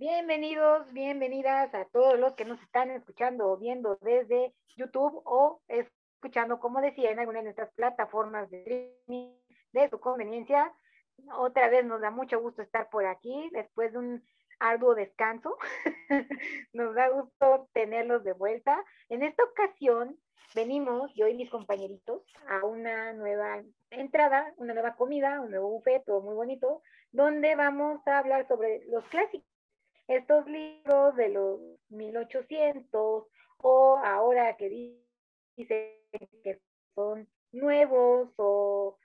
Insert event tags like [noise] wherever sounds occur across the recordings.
Bienvenidos, bienvenidas a todos los que nos están escuchando o viendo desde YouTube o escuchando, como decía, en alguna de nuestras plataformas de streaming de su conveniencia. Otra vez nos da mucho gusto estar por aquí después de un arduo descanso. [laughs] nos da gusto tenerlos de vuelta. En esta ocasión venimos, yo y mis compañeritos, a una nueva entrada, una nueva comida, un nuevo buffet, todo muy bonito, donde vamos a hablar sobre los clásicos. Estos libros de los 1800 o ahora que dicen que son nuevos o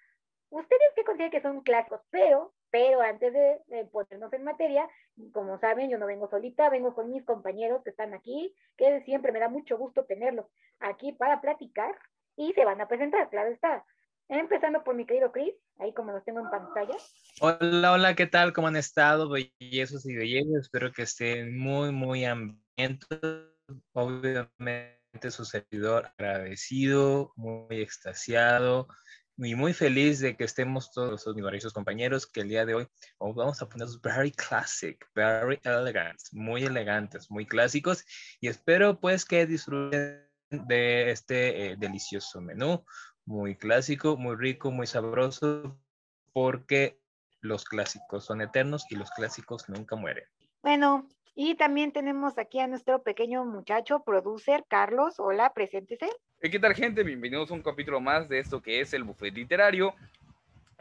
ustedes que consideran que son clásicos, pero, pero antes de, de, ponernos en materia, como saben, yo no vengo solita, vengo con mis compañeros que están aquí, que siempre me da mucho gusto tenerlos aquí para platicar y se van a presentar, claro está. Empezando por mi querido Chris, ahí como los tengo en pantalla. Hola, hola, ¿qué tal? ¿Cómo han estado? Bellezos y bellezas, espero que estén muy, muy hambrientos. Obviamente su servidor agradecido, muy extasiado y muy feliz de que estemos todos los maravillosos compañeros que el día de hoy vamos a ponerlos very classic, very elegant, muy elegantes, muy clásicos y espero pues que disfruten de este eh, delicioso menú muy clásico, muy rico, muy sabroso, porque los clásicos son eternos y los clásicos nunca mueren. Bueno, y también tenemos aquí a nuestro pequeño muchacho, producer Carlos. Hola, preséntese. ¿Qué tal, gente? Bienvenidos a un capítulo más de esto que es el buffet literario.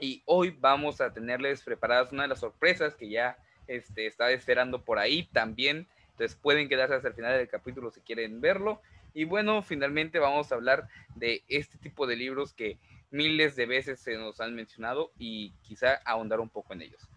Y hoy vamos a tenerles preparadas una de las sorpresas que ya este, estaba esperando por ahí también. Entonces pueden quedarse hasta el final del capítulo si quieren verlo. Y bueno, finalmente vamos a hablar de este tipo de libros que miles de veces se nos han mencionado y quizá ahondar un poco en ellos.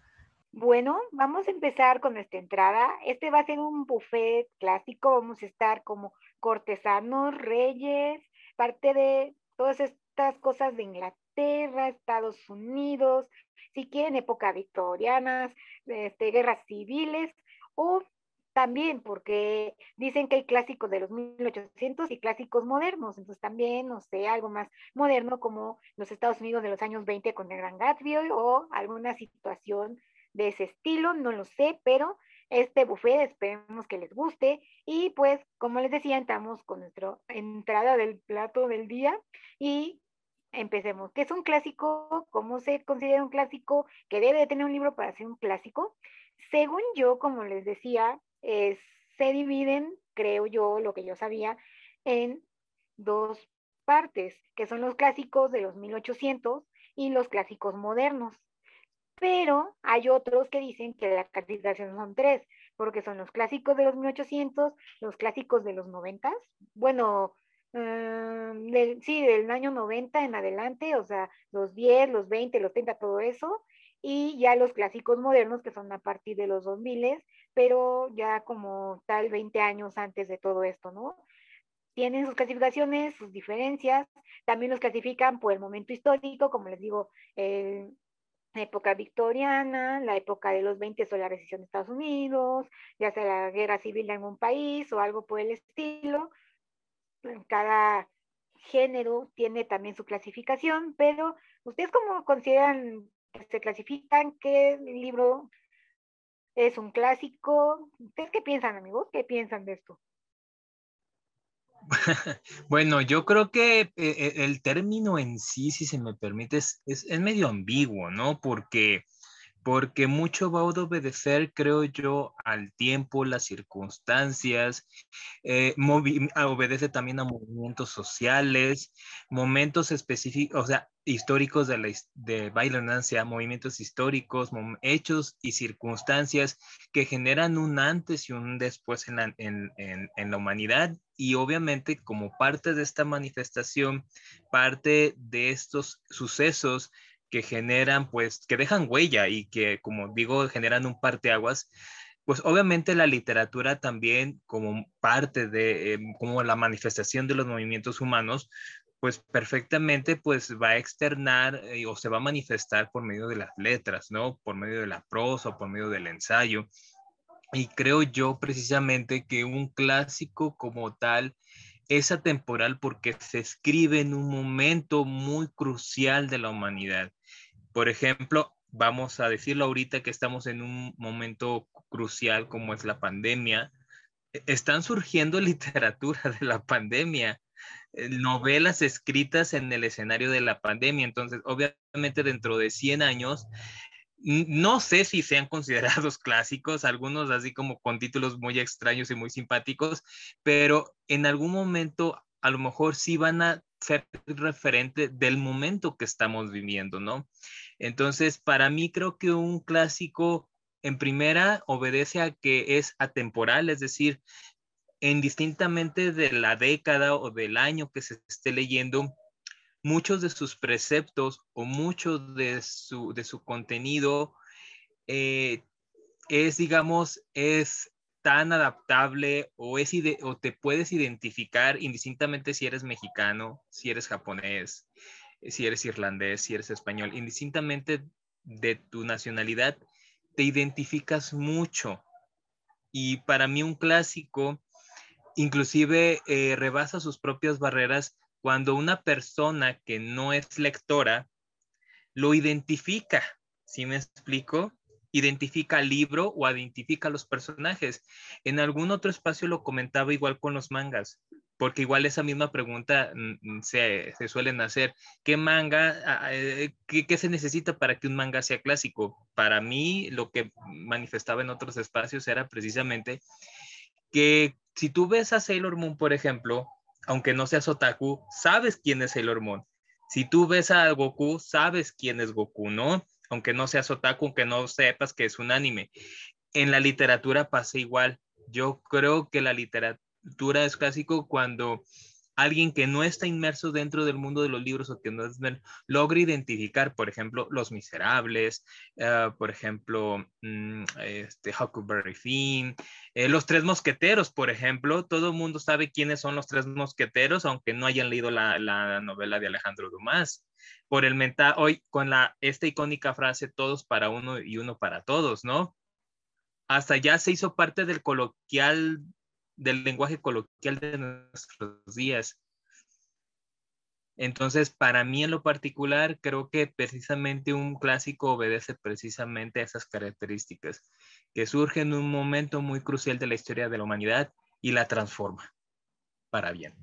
Bueno, vamos a empezar con nuestra entrada. Este va a ser un buffet clásico. Vamos a estar como cortesanos, reyes, parte de todas estas cosas de Inglaterra, Estados Unidos, si quieren, época victorianas, este, guerras civiles o también porque dicen que hay clásicos de los 1800 y clásicos modernos, entonces también, no sé, algo más moderno como los Estados Unidos de los años 20 con el Gran Gatsby o alguna situación de ese estilo, no lo sé, pero este buffet esperemos que les guste y pues como les decía, entramos con nuestra entrada del plato del día y empecemos. ¿Qué es un clásico? ¿Cómo se considera un clásico? ¿Que debe de tener un libro para ser un clásico? Según yo, como les decía, eh, se dividen, creo yo, lo que yo sabía, en dos partes, que son los clásicos de los 1800 y los clásicos modernos. Pero hay otros que dicen que la clasificación son tres, porque son los clásicos de los 1800, los clásicos de los 90, bueno, uh, sí, del año 90 en adelante, o sea, los 10, los 20, los 30, todo eso, y ya los clásicos modernos que son a partir de los 2000, pero ya como tal 20 años antes de todo esto, ¿no? Tienen sus clasificaciones, sus diferencias, también los clasifican por el momento histórico, como les digo, la época victoriana, la época de los 20 o la recesión de Estados Unidos, ya sea la guerra civil de algún país o algo por el estilo. Cada género tiene también su clasificación, pero ¿ustedes cómo consideran se clasifican, qué libro es un clásico. ¿Ustedes qué piensan, amigos? ¿Qué piensan de esto? [laughs] Bueno, yo creo que eh, eh, el término en sí, si se me permite, es, es, es medio ambiguo, ¿no? Porque porque mucho va a obedecer, creo yo, al tiempo, las circunstancias, eh, obedece también a movimientos sociales, momentos específicos, o sea, históricos de la de bailonancia, movimientos históricos, hechos y circunstancias que generan un antes y un después en la, en, en, la humanidad y obviamente como parte de esta manifestación, parte de estos sucesos, que generan, pues, que dejan huella y que, como digo, generan un parteaguas, pues obviamente la literatura también como parte de, em, como la manifestación de los movimientos humanos, pues perfectamente pues va a externar eh, o se va a manifestar por medio de las letras, ¿no? Por medio de la prosa, por medio del ensayo. Y creo yo precisamente que un clásico como tal es atemporal porque se escribe en un momento muy crucial de la humanidad. Por ejemplo, vamos a decirlo ahorita que estamos en un momento crucial como es la pandemia, e-, están surgiendo [laughs] literatura de la pandemia, novelas escritas en el escenario de la pandemia. Entonces, obviamente dentro de 100 años, no sé si sean considerados [laughs] clásicos, algunos así como con títulos muy extraños y muy simpáticos, pero en algún momento a lo mejor sí van a ser referente del momento que estamos viviendo, ¿no? Entonces, para mí creo que un clásico en primera obedece a que es atemporal, es decir, indistintamente de la década o del año que se esté leyendo, muchos de sus preceptos o mucho de su, de su contenido eh, es, digamos, es tan adaptable o, es o te puedes identificar indistintamente si eres mexicano, si eres japonés, si eres irlandés, si eres español, indistintamente de tu nacionalidad, te identificas mucho. Y para mí un clásico inclusive eh, rebasa sus propias barreras cuando una persona que no es lectora lo identifica, ¿sí me explico? Identifica el libro o identifica los personajes. En algún otro espacio lo comentaba igual con los mangas, porque igual esa misma pregunta mm, mm, se, se suelen hacer. ¿Qué manga, eh, qué, se necesita para que un manga sea clásico? Para mí, lo que manifestaba en otros espacios era precisamente que si tú ves a Sailor Moon, por ejemplo, aunque no seas otaku, sabes quién es Sailor Moon. Si tú ves a Goku, sabes quién es Goku, ¿no? Aunque no seas otaku, aunque no sepas que es un anime. En la literatura pasa igual. Yo creo que la literatura es clásico cuando alguien que no está inmerso dentro del mundo de los libros o que no es, logra identificar, por ejemplo, Los Miserables, uh, por ejemplo, um, este, Huckleberry Finn, eh, Los Tres Mosqueteros, por ejemplo, todo el mundo sabe quiénes son los Tres Mosqueteros, aunque no hayan leído la, la novela de Alejandro Dumas. Por el mental, hoy con la, esta icónica frase, todos para uno y uno para todos, ¿no? Hasta ya se hizo parte del coloquial del lenguaje coloquial de nuestros días. Entonces, para mí en lo particular, creo que precisamente un clásico obedece precisamente a esas características, que surge en un momento muy crucial de la historia de la humanidad y la transforma para bien.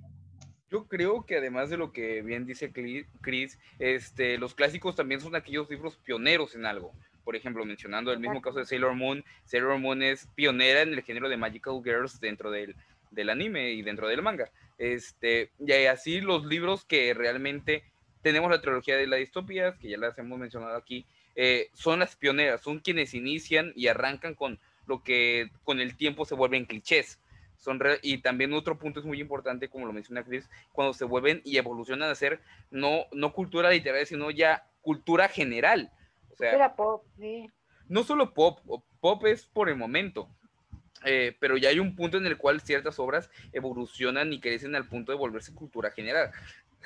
Yo creo que además de lo que bien dice Chris, este, los clásicos también son aquellos libros pioneros en algo por ejemplo, mencionando el mismo caso de Sailor Moon, Sailor Moon es pionera en el género de Magical Girls dentro del, del anime y dentro del manga. Este, y así los libros que realmente tenemos la trilogía de las distopías, que ya las hemos mencionado aquí, eh, son las pioneras, son quienes inician y arrancan con lo que con el tiempo se vuelven clichés. Son y también otro punto es muy importante, como lo menciona Chris, cuando se vuelven y evolucionan a ser no, no cultura literaria, sino ya cultura general. Era pop, sí. No solo pop, pop es por el momento, eh, pero ya hay un punto en el cual ciertas obras evolucionan y crecen al punto de volverse cultura general.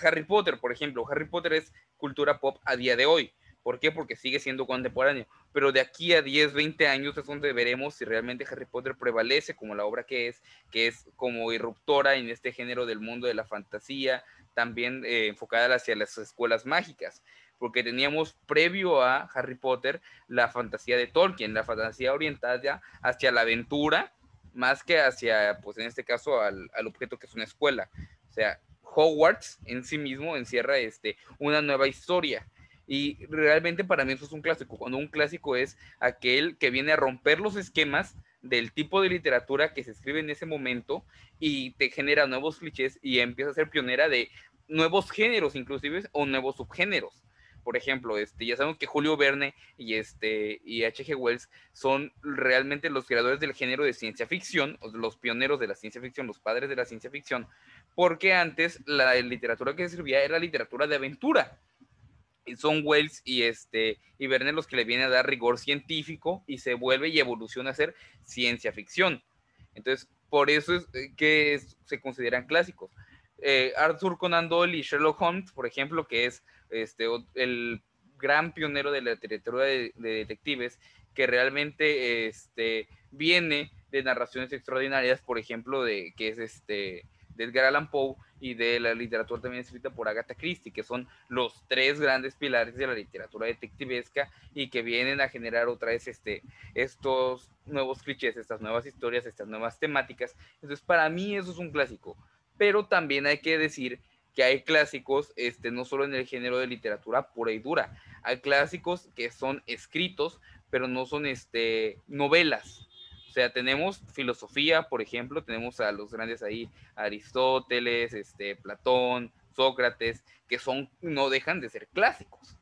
Harry Potter, por ejemplo, Harry Potter es cultura pop a día de hoy. ¿Por qué? Porque sigue siendo contemporáneo. Pero de aquí a 10, 20 años es donde veremos si realmente Harry Potter prevalece como la obra que es, que es como irruptora en este género del mundo de la fantasía, también eh, enfocada hacia las escuelas mágicas porque teníamos previo a Harry Potter la fantasía de Tolkien, la fantasía orientada hacia la aventura, más que hacia, pues en este caso, al, objeto que es una escuela. O sea, Hogwarts en sí mismo encierra este, una nueva historia. Y realmente para mí eso es un clásico, cuando un clásico es aquel que viene a romper los esquemas del tipo de literatura que se escribe en ese momento y te genera nuevos clichés y empieza a ser pionera de nuevos géneros inclusive o nuevos subgéneros por ejemplo, este, ya sabemos que Julio Verne y este y H.G. Wells son realmente los creadores del género de ciencia ficción, los pioneros de la ciencia ficción, los padres de la ciencia ficción, porque antes la literatura que se servía era literatura de aventura. Y son Wells y este y Verne los que le vienen a dar rigor científico y se vuelve y evoluciona a ser ciencia ficción. Entonces, por eso es eh, que se consideran clásicos. Eh, Arthur Conan Doyle y Sherlock Holmes, por ejemplo, que es este, el gran pionero de la literatura de, detectives, que realmente este, viene de narraciones extraordinarias, por ejemplo, de que es este Edgar Allan Poe y de la literatura también escrita por Agatha Christie, que son los tres grandes pilares de la literatura detectivesca y que vienen a generar otra vez este, estos nuevos clichés, estas nuevas historias, estas nuevas temáticas. Entonces, para mí eso es un clásico. Pero también hay que decir que hay clásicos, este, no solo en el género de literatura pura y dura, hay clásicos que son escritos, pero no son este, novelas. O sea, tenemos filosofía, por ejemplo, tenemos a los grandes ahí, Aristóteles, este, Platón, Sócrates, que son, no dejan de ser clásicos.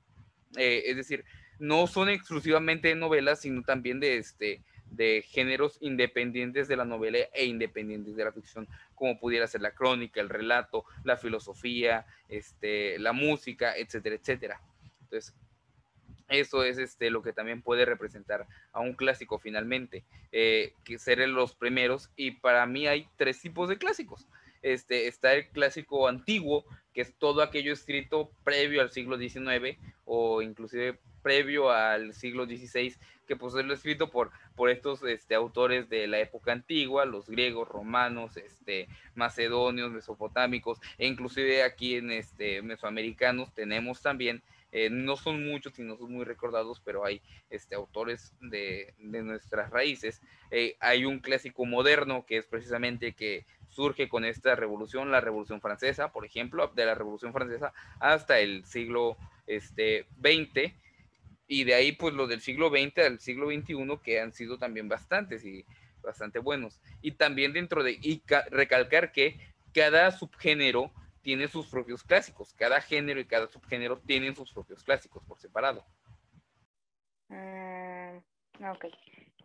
Eh, es decir, no son exclusivamente novelas, sino también de, este, de géneros independientes de la novela e independientes de la ficción, como pudiera ser la crónica, el relato, la filosofía, este, la música, etcétera, etcétera. Entonces, eso es este, lo que también puede representar a un clásico finalmente, eh, que ser los primeros. Y para mí hay tres tipos de clásicos. Este, está el clásico antiguo, que es todo aquello escrito previo al siglo XIX o inclusive previo al siglo XVI, que pues es lo escrito por, por estos este, autores de la época antigua, los griegos, romanos, este, macedonios, mesopotámicos, e inclusive aquí en este, mesoamericanos tenemos también eh, no son muchos y no son muy recordados, pero hay este, autores de, nuestras raíces. Eh, hay un clásico moderno que es precisamente que surge con esta revolución, la Revolución Francesa, por ejemplo, de la Revolución Francesa hasta el siglo este, 20 y de ahí pues lo del siglo XX al siglo XXI que han sido también bastantes y bastante buenos. Y también dentro de, y recalcar que cada subgénero tiene sus propios clásicos. Cada género y cada subgénero tienen sus propios clásicos por separado. Mm, ok.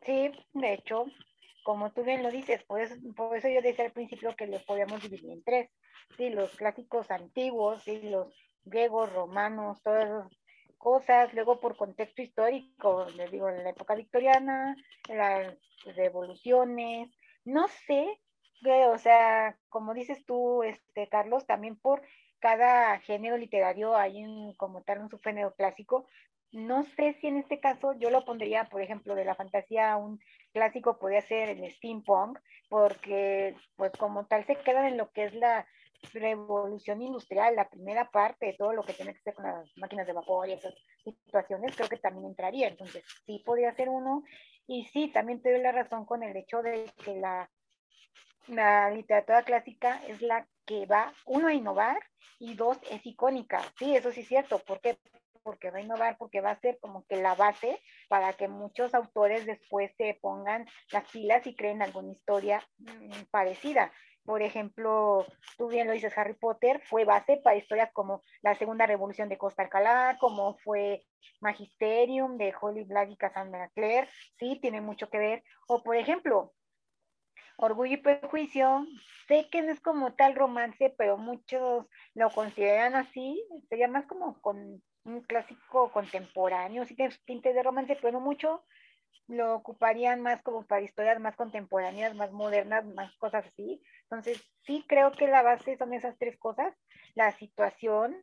Sí, de hecho, como tú bien lo dices, por eso, por eso yo decía al principio que los podíamos dividir en tres. Sí, los clásicos antiguos, sí, los griegos, romanos, todas esas cosas, luego por contexto histórico, les digo, en la época victoriana, las revoluciones, no sé o sea, como dices tú, este, Carlos, también por cada género literario hay un, como tal un subgénero clásico. No sé si en este caso yo lo pondría, por ejemplo, de la fantasía, un clásico podría ser el steampunk, porque pues como tal se quedan en lo que es la revolución industrial, la primera parte de todo lo que tiene que ver con las máquinas de vapor y esas situaciones, creo que también entraría. Entonces, sí podría ser uno. Y sí, también te doy la razón con el hecho de que la la literatura clásica es la que va, uno, a innovar y dos, es icónica. Sí, eso sí es cierto. ¿Por qué? Porque va a innovar, porque va a ser como que la base para que muchos autores después se pongan las pilas y creen alguna historia mm, parecida. Por ejemplo, tú bien lo dices, Harry Potter fue base para historias como la Segunda Revolución de Costa Alcalá, como fue Magisterium de Holly Black y Cassandra Clare, sí, tiene mucho que ver. O por ejemplo, Orgullo y Prejuicio, sé que no es como tal romance, pero muchos lo consideran así, sería más como con un clásico contemporáneo, sí tiene tintes de romance, pero no mucho, lo ocuparían más como para historias más contemporáneas, más modernas, más cosas así. Entonces, sí creo que la base son esas tres cosas, la situación,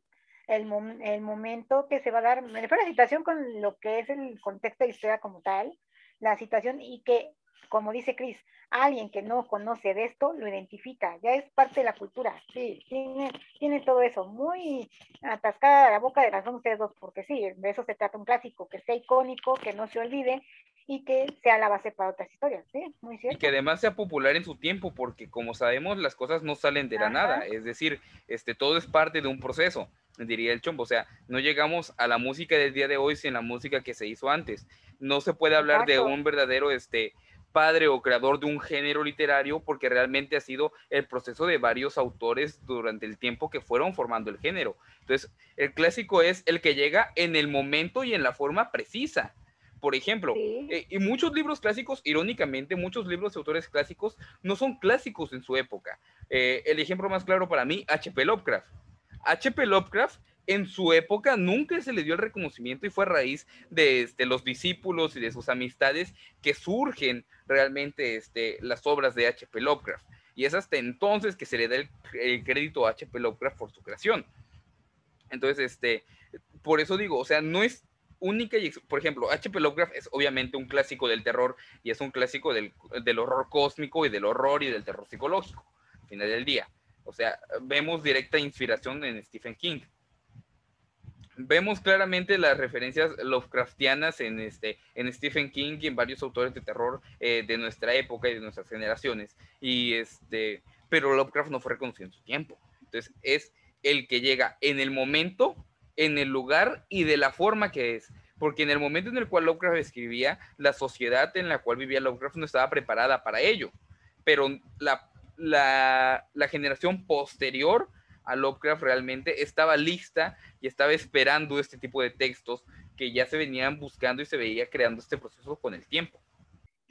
el, el momento que se va a dar, me refiero a la situación con lo que es el contexto de historia como tal, la situación y que como dice Cris, alguien que no conoce de esto lo identifica, ya es parte de la cultura, sí, tiene, tiene todo eso, muy atascada la boca de razón ustedes dos, porque sí, de eso se trata un clásico, que sea icónico, que no se olvide y que sea la base para otras historias, sí, muy cierto. Y que además sea popular en su tiempo, porque como sabemos, las cosas no salen de la nada, es decir, este, todo es parte de un proceso, diría el chombo, o sea, no llegamos a la música del día de hoy sin la música que se hizo antes, no se puede hablar de un verdadero, este, padre o creador de un género literario porque realmente ha sido el proceso de varios autores durante el tiempo que fueron formando el género. Entonces, el clásico es el que llega en el momento y en la forma precisa. Por ejemplo, eh, y muchos libros clásicos, irónicamente, muchos libros de autores clásicos no son clásicos en su época. Eh, el ejemplo más claro para mí, H.P. Lovecraft. H.P. Lovecraft en su época nunca se le dio el reconocimiento y fue a raíz de este, los discípulos y de sus amistades que surgen realmente este, las obras de H.P. Lovecraft. Y es hasta entonces que se le da el, crédito a H.P. Lovecraft por su creación. Entonces, este, por eso digo, o sea, no es única y, por ejemplo, H.P. Lovecraft es obviamente un clásico del terror y es un clásico del, del horror cósmico y del horror y del terror psicológico, al final del día O sea, vemos directa inspiración en Stephen King. Vemos claramente las referencias Lovecraftianas en, este, en Stephen King y en varios autores de terror eh, de nuestra época y de nuestras generaciones. Y este, pero Lovecraft no fue reconocido en su tiempo. Entonces, es el que llega en el momento, en el lugar y de la forma que es. Porque en el momento en el cual Lovecraft escribía, la sociedad en la cual vivía Lovecraft no estaba preparada para ello. Pero la, la, generación posterior a Lovecraft realmente estaba lista y estaba esperando este tipo de textos que ya se venían buscando y se veía creando este proceso con el tiempo.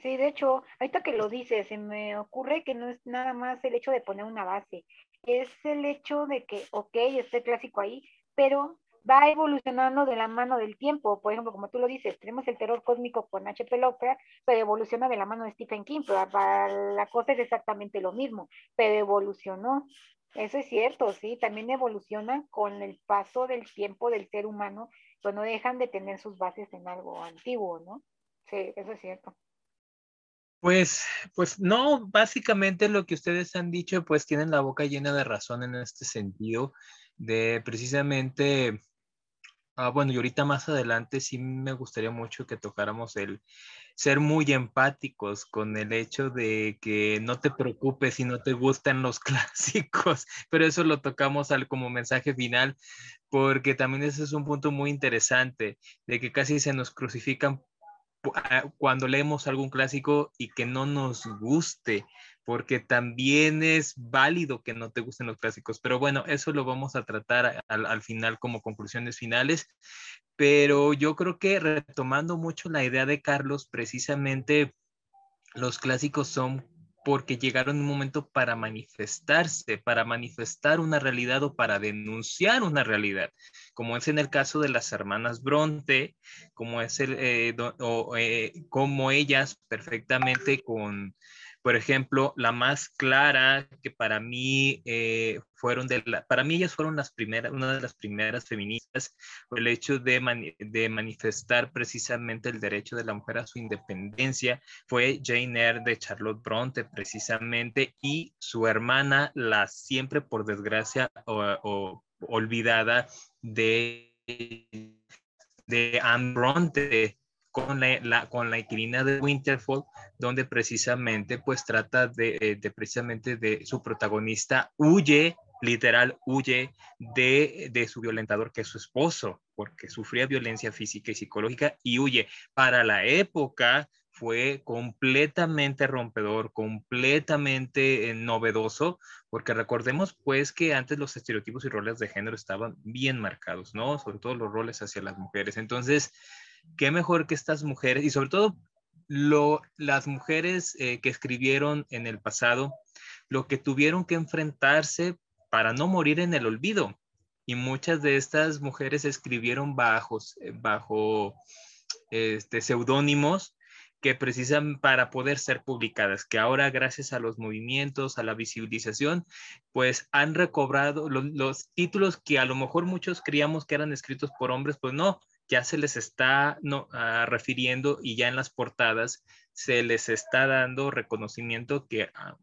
Sí, de hecho, ahorita que lo dices, se me ocurre que no es nada más el hecho de poner una base, es el hecho de que, ok, este clásico ahí, pero va evolucionando de la mano del tiempo. Por ejemplo, como tú lo dices, tenemos el terror cósmico con H.P. Lovecraft, pero evoluciona de la mano de Stephen King. Pero la cosa es exactamente lo mismo, pero evolucionó. Eso es cierto, sí, también evoluciona con el paso del tiempo del ser humano, pero no dejan de tener sus bases en algo antiguo, ¿no? Sí, eso es cierto. Pues, pues no, básicamente lo que ustedes han dicho, pues tienen la boca llena de razón en este sentido, de precisamente, ah, bueno, y ahorita más adelante sí me gustaría mucho que tocáramos el ser muy empáticos con el hecho de que no te preocupes si no te gustan los [laughs] clásicos, pero eso lo tocamos al, como mensaje final, porque también ese es un punto muy interesante, de que casi se nos crucifican Ah, cuando leemos algún clásico y que no nos guste, porque también es válido que no te gusten los clásicos, pero bueno, eso lo vamos a tratar al, al final como conclusiones finales, pero yo creo que retomando mucho la idea de Carlos, precisamente los clásicos son porque llegaron en un momento para manifestarse, para manifestar una realidad o para denunciar una realidad, como es en el caso de las hermanas Bronte, como es el, eh, o, eh, como ellas perfectamente con por ejemplo, la más clara que para mí eh, fueron de la, para mí ellas fueron las primeras, una de las primeras feministas, el hecho de, de manifestar precisamente el derecho de la mujer a su independencia, fue Jane Eyre de Charlotte Bronte precisamente y su hermana, la siempre por desgracia o, olvidada de de Anne Bronte, con la, con la inquilina de Winterfell, donde precisamente pues trata de, eh, de, precisamente de su protagonista huye, literal huye de, de su violentador que es su esposo, porque sufría violencia física y psicológica y huye. Para la época fue completamente rompedor, completamente eh, novedoso, porque recordemos pues que antes los estereotipos y roles de género estaban bien marcados, ¿no? Sobre todo los roles hacia las mujeres. Entonces, qué mejor que estas mujeres, y sobre todo lo, las mujeres eh, que escribieron en el pasado, lo que tuvieron que enfrentarse para no morir en el olvido. Y muchas de estas mujeres escribieron bajo, bajo este, seudónimos que precisan para poder ser publicadas, que ahora gracias a los movimientos, a la visibilización, pues han recobrado los, los títulos que a lo mejor muchos creíamos que eran escritos por hombres, pues no, ya se les está no, ah, refiriendo y ya en las portadas se les está dando reconocimiento que ah,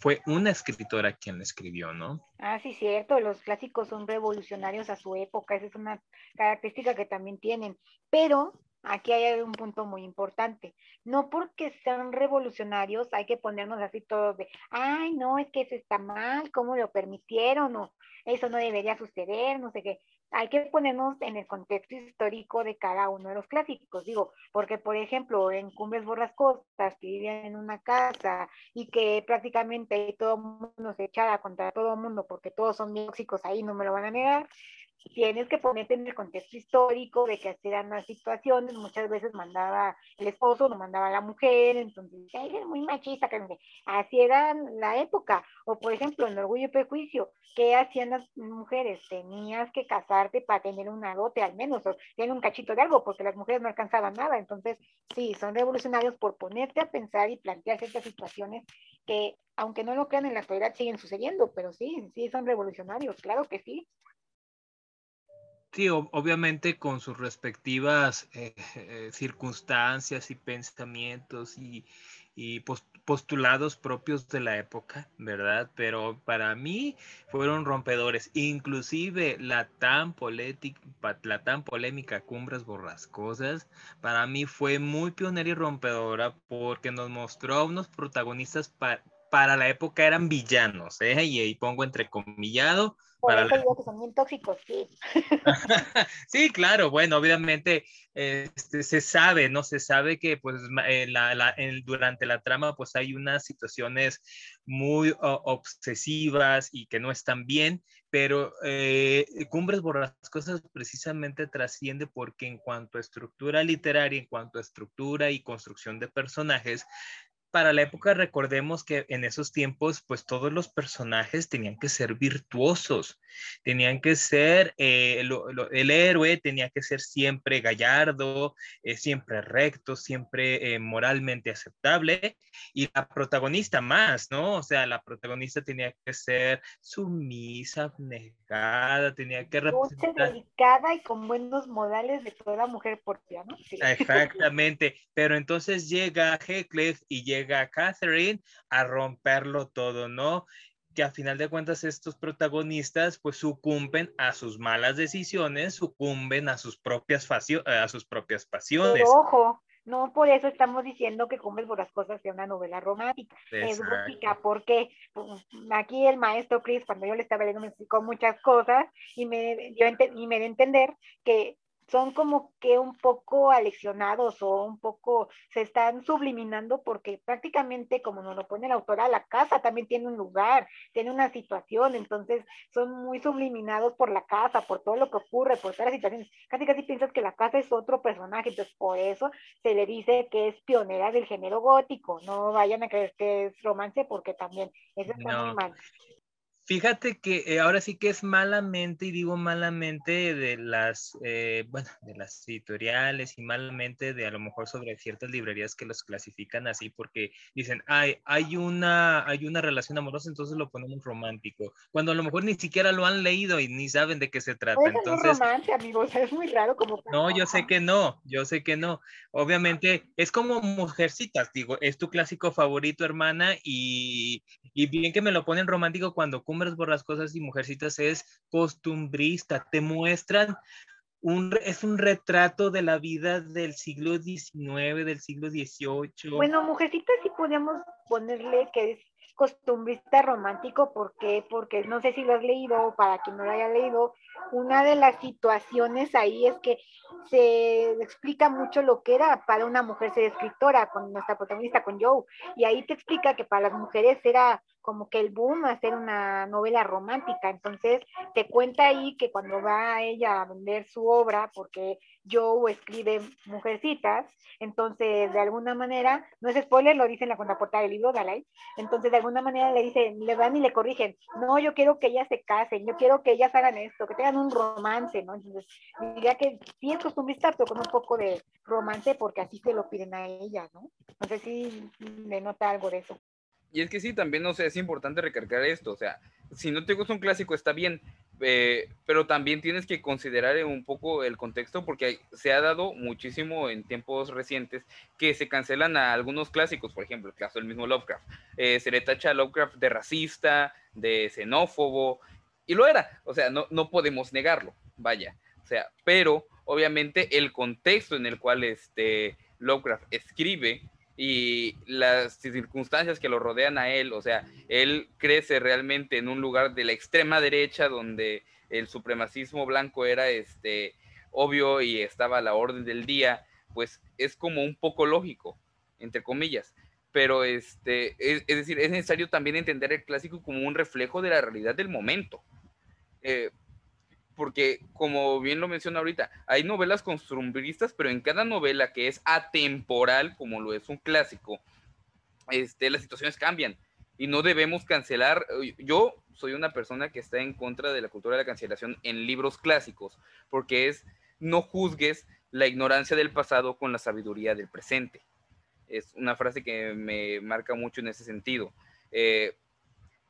fue una escritora quien la escribió, ¿no? Ah, sí, cierto, los clásicos son revolucionarios a su época, esa es una característica que también tienen, pero aquí hay un punto muy importante, no porque sean revolucionarios hay que ponernos así todos de, ay, no, es que eso está mal, ¿cómo lo permitieron? O eso no debería suceder, no sé qué hay que ponernos en el contexto histórico de cada uno de los clásicos, digo, porque por ejemplo en Cumbres Borrascosas, que vivían en una casa y que prácticamente todo el mundo se echaba contra todo el mundo porque todos son tóxicos ahí, no me lo van a negar, tienes que ponerte en el contexto histórico de que eran las situaciones, muchas veces mandaba el esposo, no mandaba la mujer, entonces es muy machista, que así era la época, o por ejemplo en Orgullo y Prejuicio, ¿qué hacían las mujeres? Tenías que casarte para tener una dote al menos, o tener un cachito de algo, porque las mujeres no alcanzaban nada, entonces sí, son revolucionarios por ponerte a pensar y plantear ciertas situaciones que, aunque no lo crean en la actualidad, siguen sucediendo, pero sí, sí son revolucionarios, claro que sí. Sí, obviamente con sus respectivas eh, eh, circunstancias y pensamientos y, postulados propios de la época, ¿verdad? Pero para mí fueron rompedores, inclusive la tan, la tan polémica Cumbres Borrascosas, para mí fue muy pionera y rompedora porque nos mostró a unos protagonistas para la época eran villanos, ¿eh? y ahí pongo entrecomillado por eso digo que son bien tóxicos, sí. [laughs] sí, claro, bueno, obviamente este, se sabe, ¿no? Se sabe que pues durante la trama pues hay unas situaciones muy obsesivas y que no están bien, pero eh, Cumbres Borrascosas precisamente trasciende porque en cuanto a estructura literaria, en cuanto a estructura y construcción de personajes, para la época recordemos que en esos tiempos pues todos los personajes tenían que ser virtuosos, tenían que ser, eh, el héroe tenía que ser siempre gallardo, eh, siempre recto, siempre eh, moralmente aceptable y la protagonista más, ¿no? O sea, la protagonista tenía que ser sumisa, abnegada, tenía que representar... delicada y con buenos modales de toda mujer portia, ¿no? Exactamente, pero entonces llega Heathcliff y llega llega Catherine a romperlo todo, ¿no? Que a final de cuentas estos protagonistas pues sucumben a sus malas decisiones, sucumben a sus propias, a sus propias pasiones. ojo, no por eso estamos diciendo que Cumbres por las cosas sea una novela romántica. Es gótica, porque pues, aquí el maestro Chris, cuando yo le estaba leyendo, me explicó muchas cosas y me, yo y me dio a entender que son como que un poco aleccionados o un poco se están subliminando porque prácticamente como nos lo pone la autora, la casa también tiene un lugar, tiene una situación, entonces son muy subliminados por la casa, por todo lo que ocurre, por todas las situaciones. Casi casi piensas que la casa es otro personaje, entonces por eso se le dice que es pionera del género gótico. No vayan a creer que es romance porque también eso está muy mal. Fíjate que eh, ahora sí que es malamente, y digo malamente, de las, eh, bueno, de las editoriales y malamente de a lo mejor sobre ciertas librerías que los clasifican así porque dicen, hay, hay, una, hay una relación amorosa, entonces lo ponemos romántico, cuando a lo mejor ni siquiera lo han leído y ni saben de qué se trata. entonces, romance, amigos, [laughs] es muy raro como... No, yo sé que no, yo sé que no. Obviamente es como Mujercitas, digo, es tu clásico favorito, hermana, y, y bien que me lo ponen romántico cuando las cosas y Mujercitas es costumbrista, te muestran un, es un retrato de la vida del siglo XIX, del siglo XVIII. Bueno, Mujercitas sí podemos ponerle que es costumbrista romántico, ¿por qué? Porque no sé si lo has leído para quien no lo haya leído, una de las situaciones ahí es que se explica mucho lo que era para una mujer ser escritora, con nuestra protagonista, con Joe, y ahí te explica que para las mujeres era como que el boom hacer una novela romántica. Entonces te cuenta ahí que cuando va ella a vender su obra, porque Joe escribe Mujercitas, entonces de alguna manera, no es spoiler, lo dice en la contraportada del libro, Dalai, entonces de alguna manera le dicen, le van y le corrigen, no, yo quiero que ellas se casen, yo quiero que ellas hagan esto, que tengan un romance, ¿no? Entonces, diría que sí es costumbrista, pero con un poco de romance, porque así se lo piden a ella, ¿no? No sé si le nota algo de eso. Y es que sí, también, no sé, es importante recargar esto, o sea, si no te gusta un clásico está bien, eh, pero también tienes que considerar un poco el contexto porque se ha dado muchísimo en tiempos recientes que se cancelan a algunos clásicos, por ejemplo, el caso del mismo Lovecraft. Eh, se le tacha a Lovecraft de racista, de xenófobo, y lo era, o sea, no, no podemos negarlo, vaya, o sea, pero obviamente el contexto en el cual este Lovecraft escribe y las circunstancias que lo rodean a él, o sea, él crece realmente en un lugar de la extrema derecha donde el supremacismo blanco era este obvio y estaba a la orden del día, pues es como un poco lógico, entre comillas. Pero este, es, decir, es necesario también entender el clásico como un reflejo de la realidad del momento. Eh, porque como bien lo menciona ahorita, hay novelas costumbristas, pero en cada novela que es atemporal, como lo es un clásico, este, las situaciones cambian y no debemos cancelar. Yo soy una persona que está en contra de la cultura de la cancelación en libros clásicos, porque es no juzgues la ignorancia del pasado con la sabiduría del presente. Es una frase que me marca mucho en ese sentido. Eh,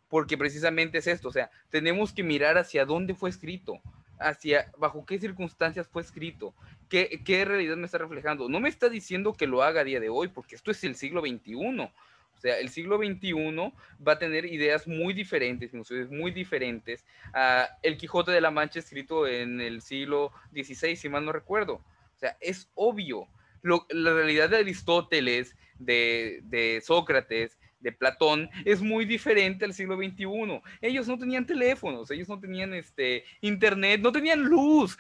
porque precisamente es esto, o sea, tenemos que mirar hacia dónde fue escrito, hacia bajo qué circunstancias fue escrito, qué, qué realidad me está reflejando. No me está diciendo que lo haga a día de hoy, porque esto es el siglo XXI. O sea, el siglo XXI va a tener ideas muy diferentes, muy diferentes a El Quijote de la Mancha escrito en el siglo XVI, si mal no recuerdo. O sea, es obvio. la realidad de Aristóteles, de, de Sócrates, de Platón es muy diferente al siglo XXI. Ellos no tenían teléfonos, ellos no tenían este, internet, no tenían luz.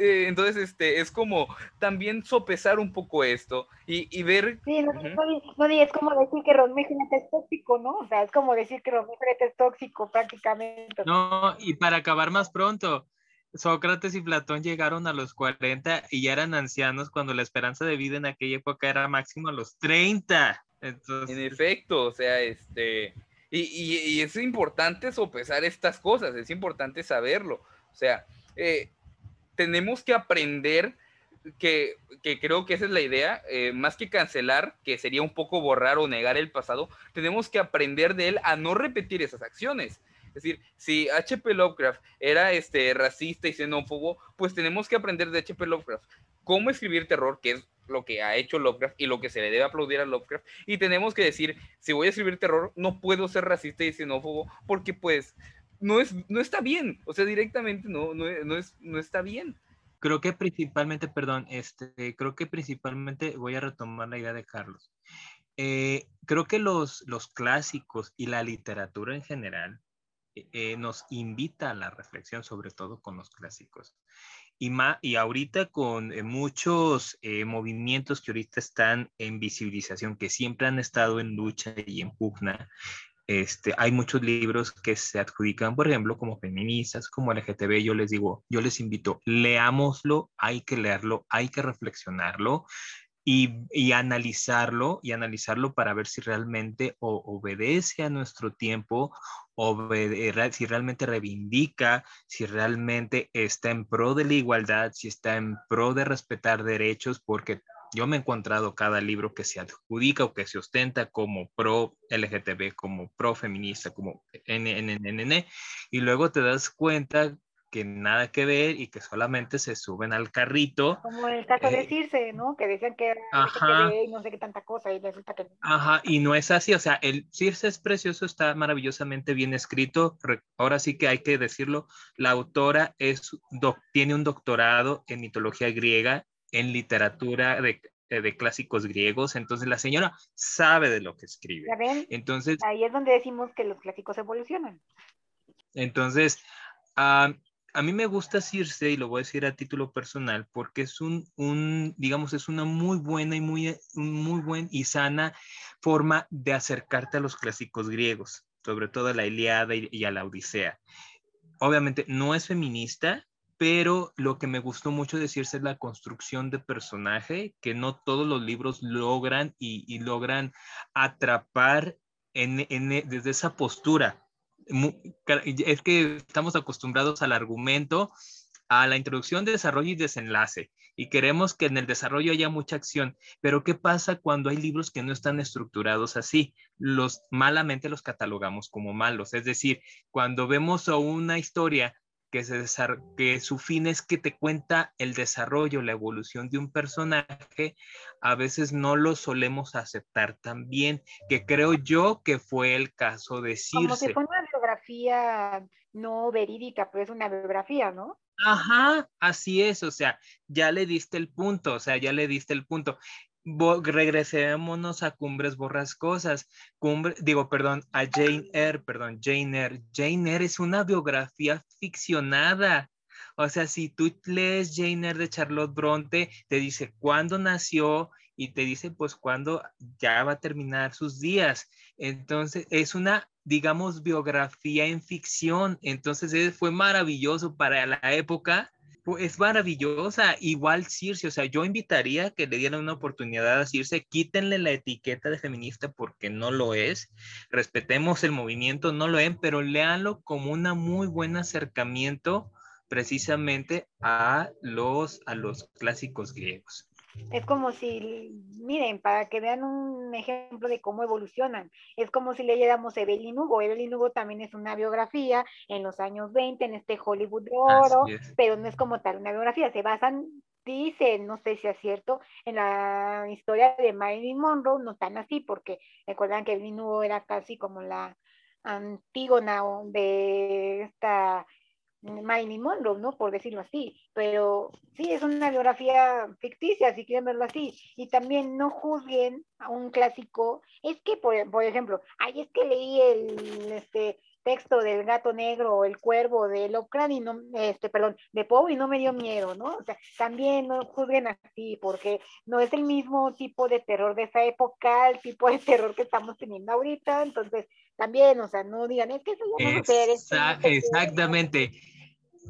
Eh, entonces, este, es como también sopesar un poco esto y, ver... Sí, no, es como decir que Romeo es tóxico, ¿no? O sea, es como decir que Romeo es tóxico prácticamente. No, y para acabar más pronto, Sócrates y Platón llegaron a los 40 y ya eran ancianos cuando la esperanza de vida en aquella época era máximo a los 30. En efecto, o sea, este, y, es importante sopesar estas cosas, es importante saberlo. O sea, eh, tenemos que aprender que, creo que esa es la idea, eh, más que cancelar, que sería un poco borrar o negar el pasado, tenemos que aprender de él a no repetir esas acciones. Es decir, si H.P. Lovecraft era este, racista y xenófobo, pues tenemos que aprender de H.P. Lovecraft cómo escribir terror, que es lo que ha hecho Lovecraft y lo que se le debe aplaudir a Lovecraft. Y tenemos que decir, si voy a escribir terror, no puedo ser racista y xenófobo porque pues no, es, no está bien. O sea, directamente no, no, no, es, no está bien. Creo que principalmente, perdón, este, creo que principalmente voy a retomar la idea de Carlos. Eh, creo que los, los clásicos y la literatura en general eh, nos invita a la reflexión, sobre todo con los clásicos. Y, y ahorita con eh, muchos eh, movimientos que ahorita están en visibilización, que siempre han estado en lucha y en pugna, este, hay muchos libros que se adjudican, por ejemplo, como feministas, como LGTB. Yo les digo, yo les invito, leámoslo, hay que leerlo, hay que reflexionarlo y, y analizarlo y analizarlo para ver si realmente obedece a nuestro tiempo si realmente reivindica, si realmente está en pro de la igualdad, si está en pro de respetar derechos, porque yo me he encontrado cada libro que se adjudica o que se ostenta como pro LGTB, como pro feminista, como NNN, y luego te das cuenta que nada que ver y que solamente se suben al carrito. Como el caso de eh, Circe, ¿no? Que decían que era ajá, y no sé qué tanta cosa y resulta que... Ajá, y no es así, o sea, el Circe es precioso, está maravillosamente bien escrito, ahora sí que hay que decirlo, la autora es, tiene un doctorado en mitología griega, en literatura de, eh, de clásicos griegos, entonces la señora sabe de lo que escribe. ¿Ya ven? Entonces... Ahí es donde decimos que los clásicos evolucionan. Entonces, uh, a mí me gusta Circe, y lo voy a decir a título personal, porque es un, un digamos, es una muy buena y muy, muy buena y sana forma de acercarte a los clásicos griegos, sobre todo a la Iliada y, a la Odisea. Obviamente no es feminista, pero lo que me gustó mucho decirse es la construcción de personaje, que no todos los libros logran y, logran atrapar en, desde esa postura es que estamos acostumbrados al argumento, a la introducción, desarrollo y desenlace, y queremos que en el desarrollo haya mucha acción. Pero ¿qué pasa cuando hay libros que no están estructurados así? Los malamente los catalogamos como malos. Es decir, cuando vemos una historia que, se que su fin es que te cuenta el desarrollo, la evolución de un personaje, a veces no lo solemos aceptar tan bien, que creo yo que fue el caso de Circe. Como no verídica, pero es una biografía, ¿no? Ajá, así es, o sea, ya le diste el punto, o sea, ya le diste el punto regresémonos a Cumbres Borrascosas. Cumbre, digo, perdón, a Jane Eyre, perdón, Jane Eyre. Jane Eyre es una biografía ficcionada. O sea, si tú lees Jane Eyre de Charlotte Bronte, te dice cuándo nació y te dice pues cuándo ya va a terminar sus días. Entonces, es una, digamos, biografía en ficción. Entonces, fue maravilloso para la época es maravillosa, igual Circe, o sea, yo invitaría que le dieran una oportunidad a Circe, quítenle la etiqueta de feminista porque no lo es, respetemos el movimiento, no lo es, pero léanlo como un muy buen acercamiento precisamente a los, a los clásicos griegos. Es como si, miren, para que vean un ejemplo de cómo evolucionan, es como si leyéramos Evelyn Hugo. Evelyn Hugo también es una biografía en los años 20, en este Hollywood de oro, pero no es como tal una biografía, se basan dice, no sé si es cierto, en la historia de Marilyn Monroe, no tan así, porque recuerdan que Evelyn Hugo era casi como la antígona de esta Marilyn Monroe, ¿no? Por decirlo así, pero sí, es una biografía ficticia, si quieren verlo así, y también no juzguen a un clásico, es que, por, ejemplo, ay, es que leí el, este, texto del gato negro o el cuervo de Lovecraft y no, este, perdón, de Poe y no me dio miedo, ¿no? O sea, también no juzguen así, porque no es el mismo tipo de terror de esa época, el tipo de terror que estamos teniendo ahorita, entonces también, o sea, no digan, es que eso ya no Exactamente.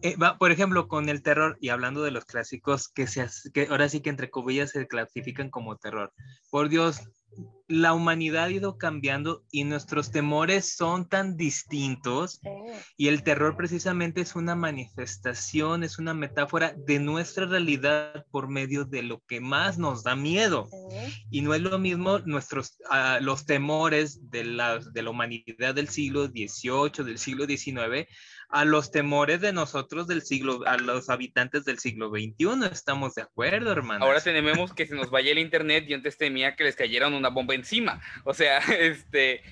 Eh, por ejemplo, con el terror, y hablando de los clásicos que, se, que ahora sí que entre comillas se clasifican como terror. Por Dios, la humanidad ha ido cambiando y nuestros temores son tan distintos y el terror precisamente es una manifestación, es una metáfora de nuestra realidad por medio de lo que más nos da miedo. Y no es lo mismo nuestros, ah, los temores de la, de la humanidad del siglo XVIII, del siglo XIX, a los temores de nosotros del siglo, a los habitantes del siglo XXI. Estamos de acuerdo, hermano. Ahora tenemos que se nos vaya el internet y antes temía que les cayeran una bomba encima. O sea, [laughs] este,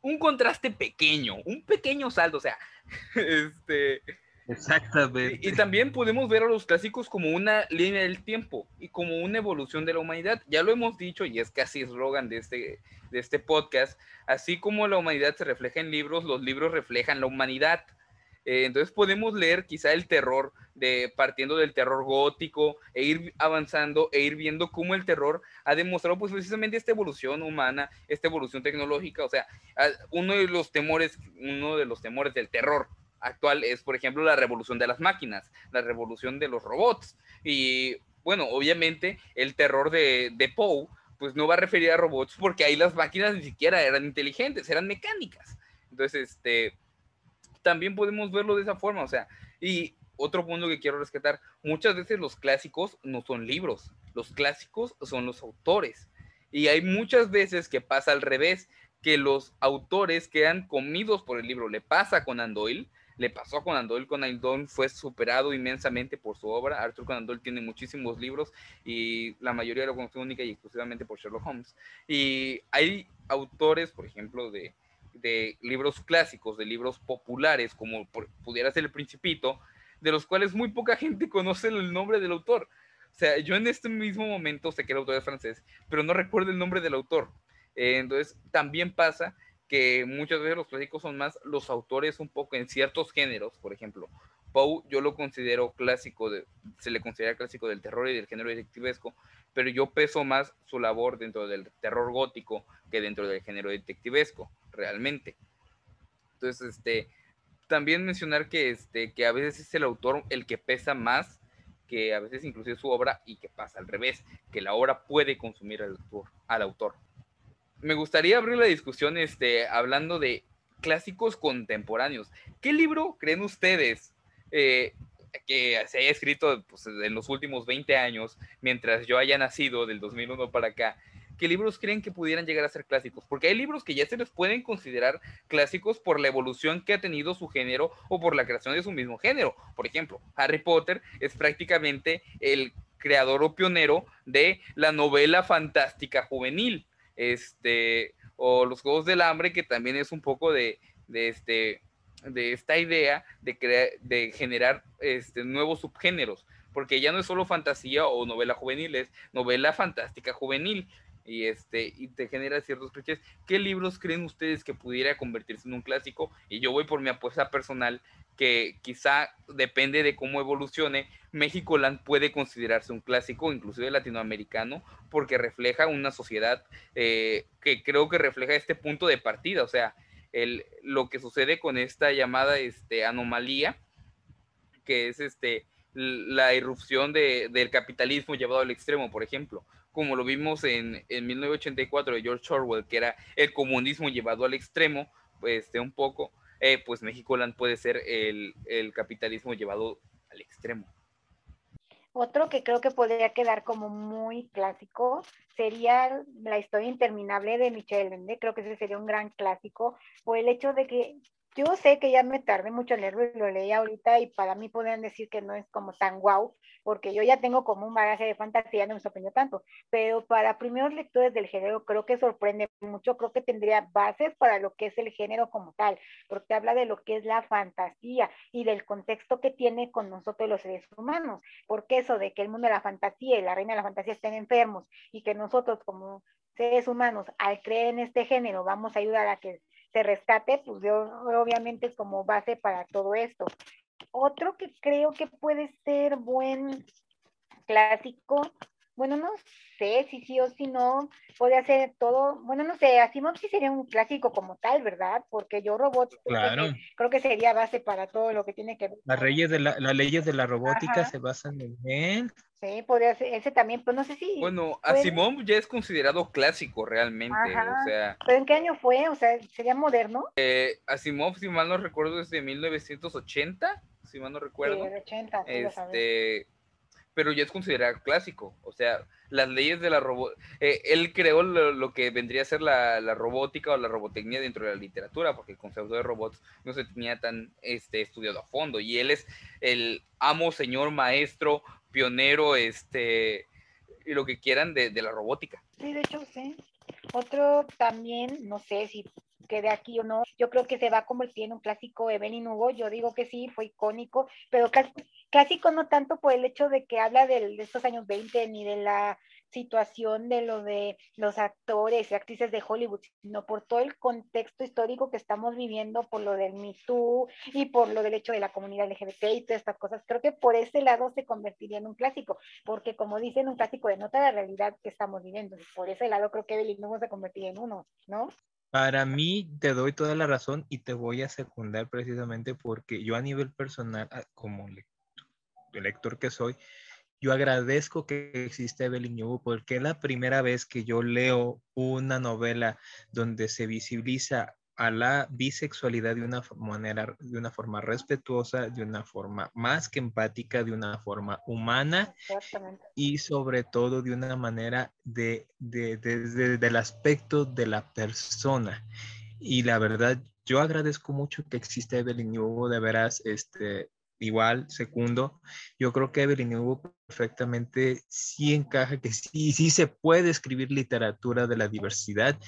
un contraste pequeño, un pequeño salto, o sea, [laughs] este... Exactamente. Y, también podemos ver a los clásicos como una línea del tiempo y como una evolución de la humanidad. Ya lo hemos dicho y es casi eslogan de este, de este podcast. Así como la humanidad se refleja en libros, los libros reflejan la humanidad. Eh, entonces podemos leer quizá el terror de partiendo del terror gótico e ir avanzando e ir viendo cómo el terror ha demostrado pues precisamente esta evolución humana, esta evolución tecnológica, o sea, uno de los temores, uno de los temores del terror actual es, por ejemplo, la revolución de las máquinas, la revolución de los robots. Y bueno, obviamente el terror de, de Poe, pues no va a referir a robots porque ahí las máquinas ni siquiera eran inteligentes, eran mecánicas. Entonces, este, también podemos verlo de esa forma, o sea, y otro punto que quiero rescatar, muchas veces los clásicos no son libros, los clásicos son los autores. Y hay muchas veces que pasa al revés, que los autores quedan comidos por el libro. Le pasa con Andoyle, le pasó a Conan Doyle. Conan fue superado inmensamente por su obra. Arthur Conan Doyle tiene muchísimos libros y la mayoría lo conoce única y exclusivamente por Sherlock Holmes. Y hay autores, por ejemplo, de, libros clásicos, de libros populares, como pudiera ser El Principito, de los cuales muy poca gente [laughs] conoce el nombre del autor. O sea, yo en este mismo momento sé que el autor es francés, pero no recuerdo el nombre del autor. Eh, entonces, también pasa que muchas veces los clásicos son más los autores un poco en ciertos géneros, por ejemplo, Poe yo lo considero clásico, de, se le considera clásico del terror y del género detectivesco, pero yo peso más su labor dentro del terror gótico que dentro del género detectivesco, realmente. Entonces, este, también mencionar que, este, que a veces es el autor el que pesa más que a veces inclusive su obra y que pasa al revés, que la obra puede consumir al. Al autor me gustaría abrir la discusión este, hablando de clásicos contemporáneos. ¿Qué libro creen ustedes eh, que se haya escrito pues, en los últimos 20 años, mientras yo haya nacido del 2001 para acá? ¿Qué libros creen que pudieran llegar a ser clásicos? Porque hay libros que ya se les pueden considerar clásicos por la evolución que ha tenido su género o por la creación de su mismo género. Por ejemplo, Harry Potter es prácticamente el creador o pionero de la novela fantástica juvenil este, o los Juegos del Hambre, que también es un poco de, de este, de esta idea de, crear, de generar este, nuevos subgéneros, porque ya no es solo fantasía o novela juvenil, es novela fantástica juvenil. Y, este, y te genera ciertos clichés. ¿Qué libros creen ustedes que pudiera convertirse en un clásico? Y yo voy por mi apuesta personal que quizá depende de cómo evolucione, México Land puede considerarse un clásico, inclusive latinoamericano, porque refleja una sociedad eh, que creo que refleja este punto de partida, o sea, el, lo que sucede con esta llamada este, anomalía, que es este, la irrupción de, del capitalismo llevado al extremo, por ejemplo, como lo vimos en, en 1984 de George Orwell, que era el comunismo llevado al extremo, pues este, un poco, eh, pues México Land puede ser el, capitalismo llevado al extremo. Otro que creo que podría quedar como muy clásico sería La historia interminable de Michel Ende. Creo que ese sería un gran clásico por el hecho de que yo sé que ya me tardé mucho en leerlo y lo leí ahorita y para mí podrían decir que no es como tan guau, porque yo ya tengo como un bagaje de fantasía, no me sorprendió tanto, pero para primeros lectores del género creo que sorprende mucho, creo que tendría bases para lo que es el género como tal, porque habla de lo que es la fantasía y del contexto que tiene con nosotros los seres humanos, porque eso de que el mundo de la fantasía y la reina de la fantasía estén enfermos y que nosotros como seres humanos al creer en este género vamos a ayudar a que se rescate, pues yo, obviamente como base para todo esto. Otro que creo que puede ser buen clásico, bueno, no sé si sí o si no, puede ser todo, bueno, no sé, Asimov sí sería un clásico como tal, ¿verdad? Porque yo robot claro. creo, que, sería base para todo lo que tiene que ver. Las leyes de la, las leyes de la robótica se basan en él. Sí, podría ser ese también, pues no sé si. Bueno, Asimov ya es considerado clásico realmente, o sea. ¿Pero en qué año fue? O sea, ¿sería moderno? Eh, Asimov, si mal no recuerdo, es de 1980, si mal no recuerdo. Sí, 80, sí, este, pero ya es considerado clásico, o sea, las leyes de la robótica, eh, él creó lo, que vendría a ser la, la, robótica o la robotecnia dentro de la literatura, porque el concepto de robots no se tenía tan este, estudiado a fondo, y él es el amo, señor, maestro, pionero, este, y lo que quieran de, de la robótica. Sí, de hecho, sí. Otro también, no sé si quede aquí o no, yo creo que se va a convertir en un clásico Evelyn Hugo, yo digo que sí, fue icónico, pero clásico no tanto por el hecho de que habla de, de estos años 20 ni de la situación de lo de los actores y actrices de Hollywood, sino por todo el contexto histórico que estamos viviendo, por lo del Me Too y por lo del hecho de la comunidad LGBT y todas estas cosas. Creo que por ese lado se convertiría en un clásico, porque como dicen, un clásico denota la realidad que estamos viviendo. Por ese lado creo que no se convertiría en uno, ¿no? Para mí, te doy toda la razón y te voy a secundar precisamente porque yo a nivel personal, como lector que soy, yo agradezco que existe Evelyn Hugo porque es la primera vez que yo leo una novela donde se visibiliza a la bisexualidad de una manera, de una forma respetuosa, de una forma más que empática, de una forma humana y sobre todo de una manera de, de, del aspecto de la persona. Y la verdad, yo agradezco mucho que exista Evelyn Hugo, de veras, este, igual, segundo, yo creo que Evelyn Hugo perfectamente sí encaja, que sí, sí se puede escribir literatura de la diversidad,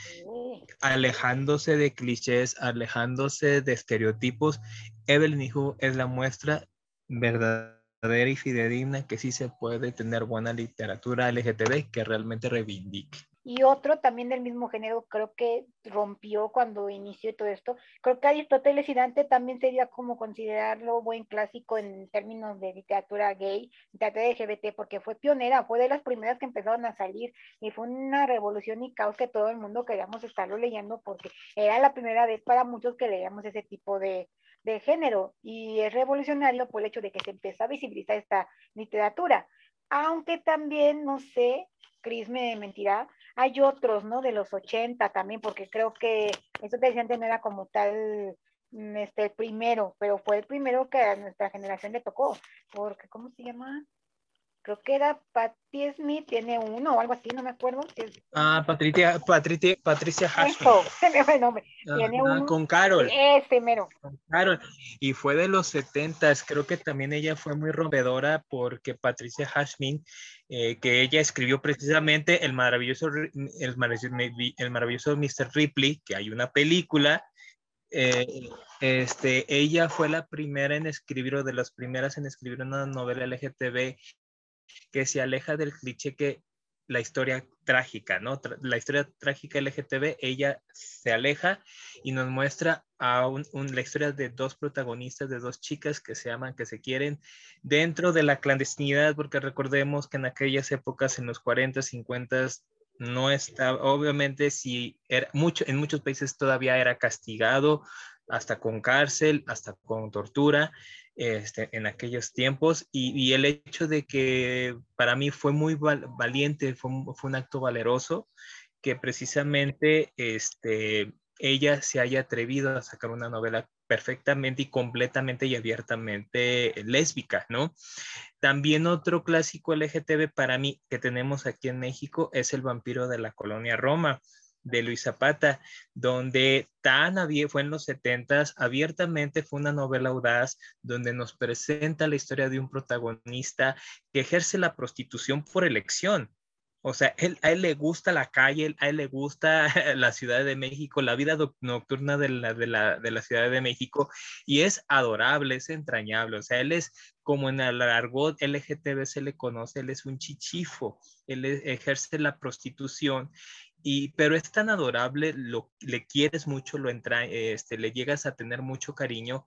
alejándose de clichés, alejándose de estereotipos. Evelyn Hugo es la muestra verdadera y fidedigna que sí se puede tener buena literatura LGTB que realmente reivindique. Y otro también del mismo género, creo que rompió cuando inició todo esto. Creo que Aristóteles y Dante también sería como considerarlo buen clásico en términos de literatura gay, literatura LGBT, porque fue pionera, fue de las primeras que empezaron a salir y fue una revolución y caos que todo el mundo queríamos estarlo leyendo porque era la primera vez para muchos que leíamos ese tipo de, de género y es revolucionario por el hecho de que se empezó a visibilizar esta literatura. Aunque también, no sé, Cris me mentirá, hay otros, ¿no? De los 80 también, porque creo que eso te decía no era como tal mm, este, el primero, pero fue el primero que a nuestra generación le tocó, porque, ¿cómo se llama? Creo que era Patti Smith, tiene uno o algo así, no me acuerdo. Ah, Patricia, Patricia, Patricia Eso, [laughs] se me fue el nombre. tiene uno, con Carol. Ese mero. Con Carol. Y fue de los setentas, creo que también ella fue muy rompedora porque Patricia Hashmin, eh, que ella escribió precisamente el maravilloso, el maravilloso, el maravilloso Mr. Ripley, que hay una película eh, este, ella fue la primera en escribir o de las primeras en escribir una novela LGTB que se aleja del cliché que la historia trágica, ¿no? la historia trágica LGTB, ella se aleja y nos muestra a un, la historia de dos protagonistas, de dos chicas que se aman, que se quieren dentro de la clandestinidad, porque recordemos que en aquellas épocas, en los 40, 50, no estaba, obviamente, si era mucho, en muchos países todavía era castigado, hasta con cárcel, hasta con tortura. Este, en aquellos tiempos y, el hecho de que para mí fue muy valiente, fue, un acto valeroso que precisamente este, ella se haya atrevido a sacar una novela perfectamente y completamente y abiertamente lésbica, ¿no? También otro clásico LGTB para mí que tenemos aquí en México es El vampiro de la colonia Roma de Luis Zapata, donde tan fue en los setentas, abiertamente fue una novela audaz, donde nos presenta la historia de un protagonista que ejerce la prostitución por elección. O sea, a él le gusta la calle, a él le gusta [laughs] la Ciudad de México, la vida nocturna de la, de, la, de la Ciudad de México, y es adorable, es entrañable. O sea, él es como en el argot LGTB se le conoce, él es un chichifo, él ejerce la prostitución y, pero es tan adorable, lo, le quieres mucho, lo entra, este, le llegas a tener mucho cariño,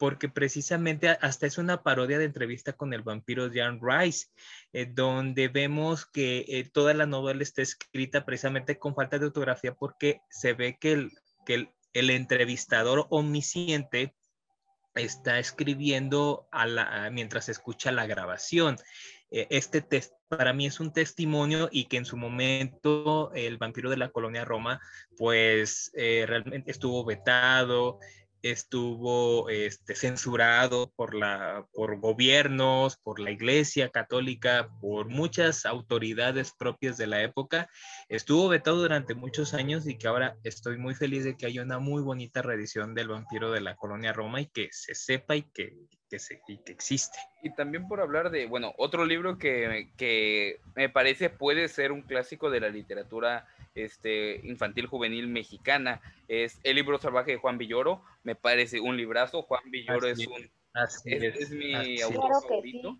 porque precisamente hasta es una parodia de entrevista con el vampiro Jan Rice, eh, donde vemos que eh, toda la novela está escrita precisamente con falta de ortografía, porque se ve que el, que el, entrevistador omnisciente está escribiendo a la, mientras escucha la grabación. Eh, este test para mí es un testimonio y que en su momento el vampiro de la colonia Roma pues eh, realmente estuvo vetado, estuvo este, censurado por, la, por gobiernos, por la Iglesia Católica, por muchas autoridades propias de la época. Estuvo vetado durante muchos años y que ahora estoy muy feliz de que haya una muy bonita reedición del vampiro de la colonia Roma y que se sepa y que, que, se, y que existe. Y también por hablar de, bueno, otro libro que, que me parece puede ser un clásico de la literatura este, infantil juvenil mexicana. Es El libro salvaje de Juan Villoro. Me parece un librazo. Juan Villoro es un es, mi autor favorito,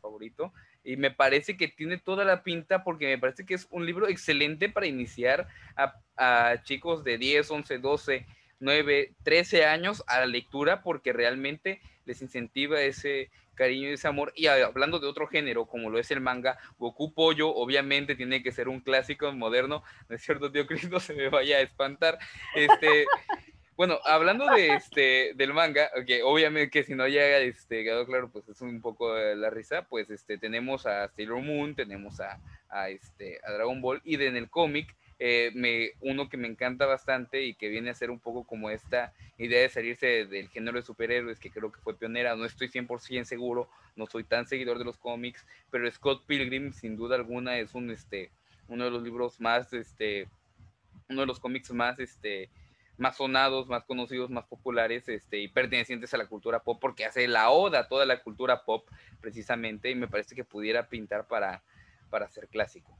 favorito. Y me parece que tiene toda la pinta porque me parece que es un libro excelente para iniciar a, a chicos de 10, 11, 12, 9, 13 años a la lectura porque realmente les incentiva ese cariño y ese amor. Y hablando de otro género, como lo es el manga, Goku Pollo, obviamente tiene que ser un clásico moderno, [laughs] ¿no es cierto, tío Cristo? Se me vaya a espantar. Este, [laughs] bueno, hablando de este, del manga, que obviamente que si no llega este, quedó claro, pues es un poco la risa, pues este, tenemos a Sailor Moon, tenemos a, a, este, a Dragon Ball, y de, en el cómic eh, me, uno que me encanta bastante y que viene a ser un poco como esta idea de salirse del género de superhéroes, que creo que fue pionera, no estoy 100% seguro, no soy tan seguidor de los cómics, pero Scott Pilgrim sin duda alguna es un, este, uno de los libros más, este, uno de los cómics más, este, más sonados, más conocidos, más populares este, y pertenecientes a la cultura pop, porque hace la oda a toda la cultura pop precisamente y me parece que pudiera pintar para, para ser clásico.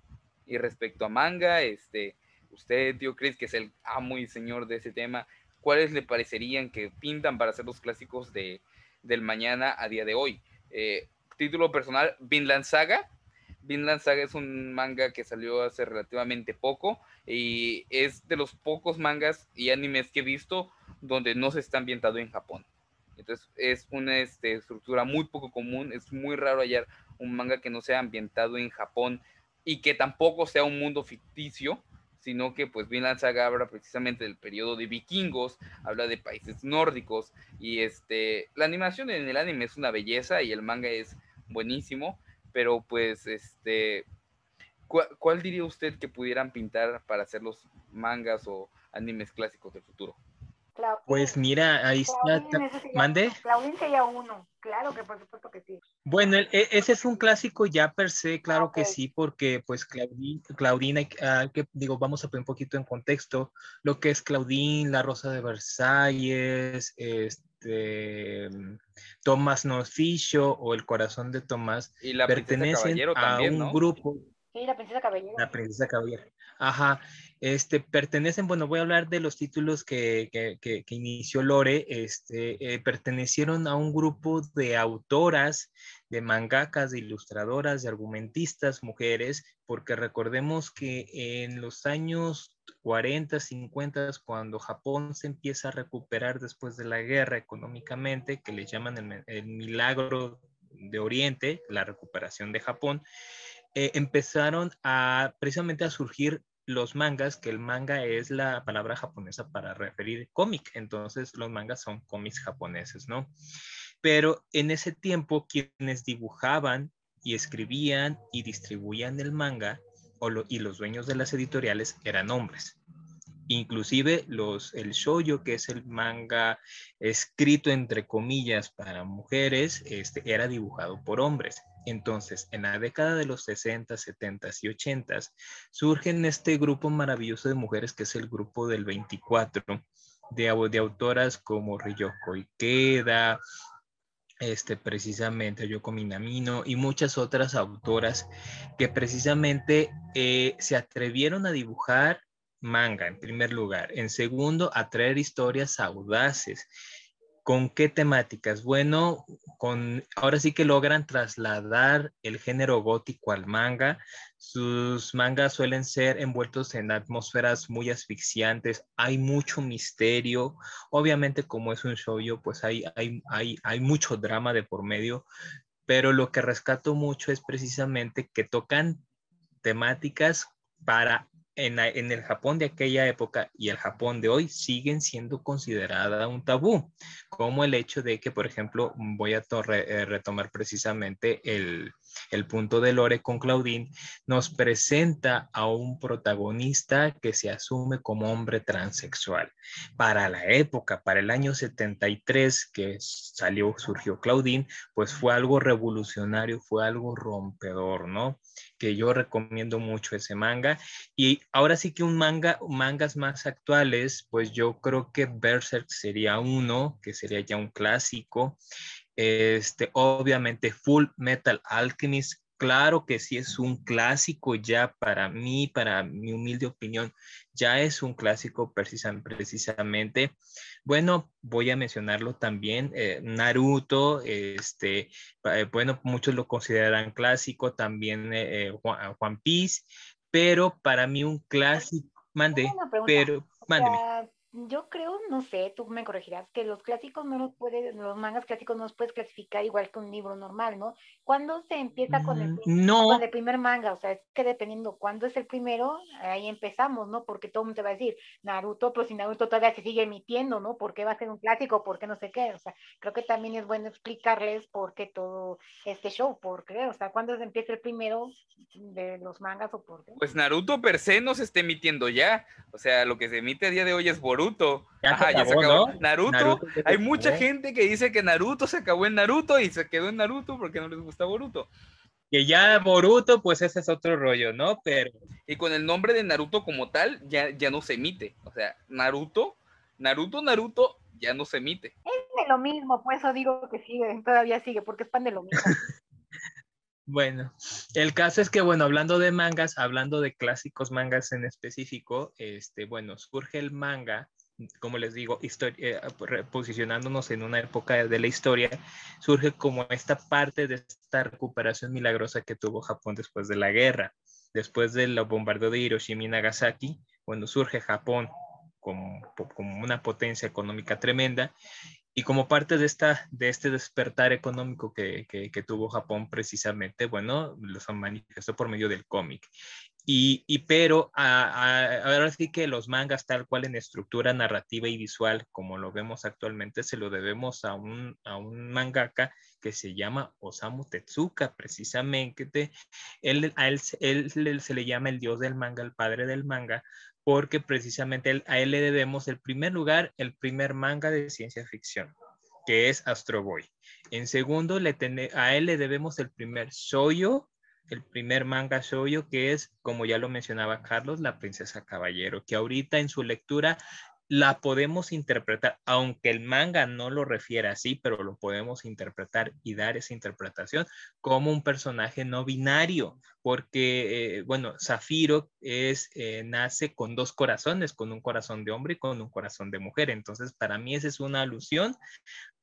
Y respecto a manga, este, usted, tío Chris, que es el amo y señor de ese tema, ¿cuáles le parecerían que pintan para ser los clásicos de, del mañana a día de hoy? Eh, título personal, Vinland Saga. Vinland Saga es un manga que salió hace relativamente poco y es de los pocos mangas y animes que he visto donde no se está ambientado en Japón. Entonces es una este, estructura muy poco común, es muy raro hallar un manga que no sea ambientado en Japón y que tampoco sea un mundo ficticio, sino que pues Vinland Saga habla precisamente del periodo de vikingos, habla de países nórdicos y este la animación en el anime es una belleza y el manga es buenísimo, pero pues este ¿cuál, diría usted que pudieran pintar para hacer los mangas o animes clásicos del futuro? Pues mira, ahí está. ¿Mande? Claudín sería uno, claro que por supuesto que sí. Bueno, e, ese es un clásico ya per se, claro que sí, porque pues Claudín, Claudín que, digo, vamos a poner un poquito en contexto, lo que es Claudín, La Rosa de Versalles, este, Tomás Noficio o El Corazón de Tomás, y la pertenecen a un grupo. Sí, la princesa caballero. La princesa caballero. Ajá, este, pertenecen, bueno, voy a hablar de los títulos que, inició Lore, este, eh, pertenecieron a un grupo de autoras, de mangakas, de ilustradoras, de argumentistas, mujeres, porque recordemos que en los años 40, 50, cuando Japón se empieza a recuperar después de la guerra económicamente, que le llaman el, el milagro de Oriente, la recuperación de Japón, eh, empezaron a precisamente a surgir los mangas, que el manga es la palabra japonesa para referir cómic, entonces los mangas son cómics japoneses, ¿no? Pero en ese tiempo quienes dibujaban y escribían y distribuían el manga y los dueños de las editoriales eran hombres. Inclusive los, el shoyo, que es el manga escrito entre comillas para mujeres, este, era dibujado por hombres. Entonces, en la década de los 60, 70 y 80 surgen este grupo maravilloso de mujeres que es el grupo del 24, de, de autoras como Ryoko Ikeda, este, precisamente Yoko Minamino y muchas otras autoras que precisamente eh, se atrevieron a dibujar manga en primer lugar. En segundo, a traer historias audaces. ¿Con qué temáticas? Bueno, con ahora sí que logran trasladar el género gótico al manga. Sus mangas suelen ser envueltos en atmósferas muy asfixiantes. Hay mucho misterio. Obviamente, como es un shoujo, pues hay, hay, hay, hay mucho drama de por medio. Pero lo que rescato mucho es precisamente que tocan temáticas para en, el Japón de aquella época y el Japón de hoy siguen siendo considerada un tabú, como el hecho de que, por ejemplo, voy a eh, retomar precisamente el, el punto de Lore con Claudine, nos presenta a un protagonista que se asume como hombre transexual. Para la época, para el año 73 que salió, surgió Claudine, pues fue algo revolucionario, fue algo rompedor, ¿no? Que yo recomiendo mucho ese manga. Y ahora sí que un manga, mangas más actuales, pues yo creo que Berserk sería uno, que sería ya un clásico. Este, obviamente Full Metal Alchemist, claro que sí es un clásico ya para mí, para mi humilde opinión, ya es un clásico precisamente. Bueno, voy a mencionarlo también, eh, Naruto, este, eh, bueno, muchos lo consideran clásico, también eh, One Piece, pero para mí un clásico, mande, pero, mándeme yo creo, no sé, tú me corregirás, que los clásicos no los puedes, los mangas clásicos no los puedes clasificar igual que un libro normal, ¿no? ¿Cuándo se empieza con el, mm, no. el primer manga? O sea, es que dependiendo cuándo es el primero, ahí empezamos, ¿no? Porque todo el mundo te va a decir, Naruto, pero si Naruto todavía se sigue emitiendo, ¿no? ¿Por qué va a ser un clásico? ¿Por qué no sé qué? O sea, creo que también es bueno explicarles por qué todo este show, por qué, o sea, ¿cuándo se empieza el primero de los mangas o por qué? Pues Naruto per se no se está emitiendo ya, o sea, lo que se emite a día de hoy es Boruto Naruto. Ya se acabó. Naruto, hay mucha gente que dice que Naruto se acabó en Naruto y se quedó en Naruto porque no les gusta Boruto. Que ya Boruto, pues ese es otro rollo, ¿no? Pero. Y con el nombre de Naruto como tal, ya, ya no se emite. O sea, Naruto, Naruto, Naruto, ya no se emite. Es de lo mismo, por eso digo que sigue, todavía sigue, porque es pan de lo mismo. [laughs] Bueno, el caso es que, bueno, hablando de mangas, hablando de clásicos mangas en específico, este, bueno, surge el manga como les digo, eh, posicionándonos en una época de la historia, surge como esta parte de esta recuperación milagrosa que tuvo Japón después de la guerra. Después del bombardeo de Hiroshima y Nagasaki, cuando surge Japón como, como una potencia económica tremenda y como parte de, esta, de este despertar económico que, que, tuvo Japón precisamente, bueno, lo manifestó por medio del cómic. Y, y pero ahora sí que los mangas tal cual en estructura narrativa y visual, como lo vemos actualmente, se lo debemos a un, a un mangaka que se llama Osamu Tezuka, precisamente. Él, a él, él, se le llama el dios del manga, el padre del manga, porque precisamente a él le debemos el primer lugar, el primer manga de ciencia ficción, que es Astro Boy. En segundo, le a él le debemos el primer shoujo, el primer manga shoujo, que es, como ya lo mencionaba Carlos, La Princesa Caballero, que ahorita en su lectura la podemos interpretar, aunque el manga no lo refiere así, pero lo podemos interpretar y dar esa interpretación como un personaje no binario, porque, eh, bueno, Zafiro es, eh, nace con dos corazones, con un corazón de hombre y con un corazón de mujer. Entonces, para mí esa es una alusión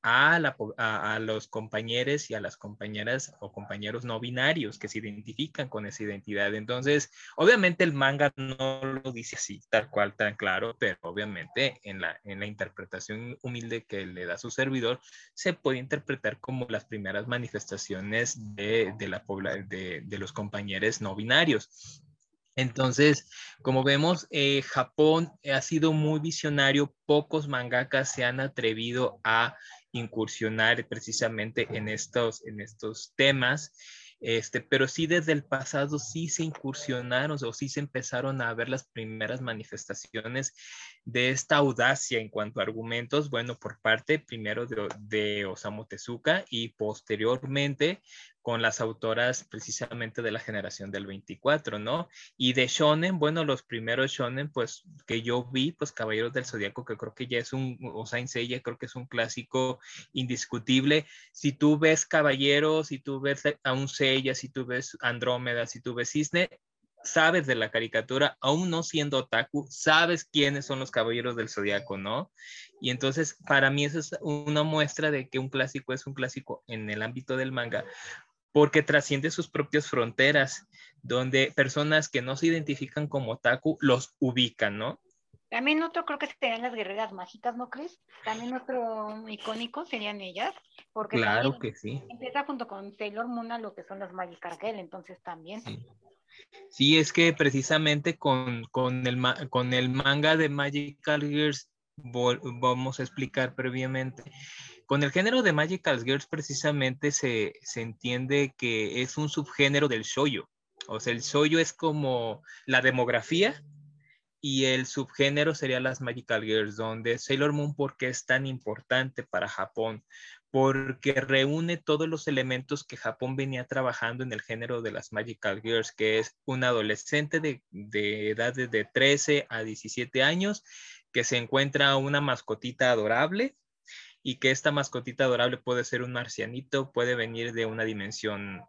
a, los compañeros y a las compañeras o compañeros no binarios que se identifican con esa identidad. Entonces, obviamente el manga no lo dice así, tal cual, tan claro, pero obviamente en la, en la interpretación humilde que le da su servidor, se puede interpretar como las primeras manifestaciones de, de los compañeros no binarios. Entonces, como vemos, eh, Japón ha sido muy visionario, pocos mangakas se han atrevido a incursionar precisamente en estos, en estos temas. este, pero sí desde el pasado sí se incursionaron o sí se empezaron a ver las primeras manifestaciones de esta audacia en cuanto a argumentos, bueno, por parte primero de, de Osamu Tezuka y posteriormente con las autoras precisamente de la generación del 24, ¿no? Y de shonen, bueno, los primeros shonen, pues que yo vi, pues Caballeros del Zodíaco, que creo que ya es un, o Saint creo que es un clásico indiscutible. Si tú ves Caballeros, si tú ves a un Seiya, si tú ves Andrómeda, si tú ves Cisne, sabes de la caricatura, aún no siendo otaku, sabes quiénes son los caballeros del zodiaco, ¿no? Y entonces, para mí, eso es una muestra de que un clásico es un clásico en el ámbito del manga, porque trasciende sus propias fronteras, donde personas que no se identifican como otaku los ubican, ¿no? También otro creo que serían las guerreras mágicas, ¿no crees? También otro icónico serían ellas, porque claro que sí. Empieza junto con Sailor Moon a lo que son las Magic Girl, entonces también. Sí. Es que precisamente con, con, el, con el manga de Magical Girls vamos a explicar previamente con el género de Magical Girls precisamente se, entiende que es un subgénero del shoyo. O sea, el shoyo es como la demografía y el subgénero sería las Magical Girls, donde Sailor Moon, porque es tan importante para Japón? Porque reúne todos los elementos que Japón venía trabajando en el género de las Magical Girls, que es un adolescente de, de edad de 13 a 17 años que se encuentra una mascotita adorable y que esta mascotita adorable puede ser un marcianito, puede venir de una dimensión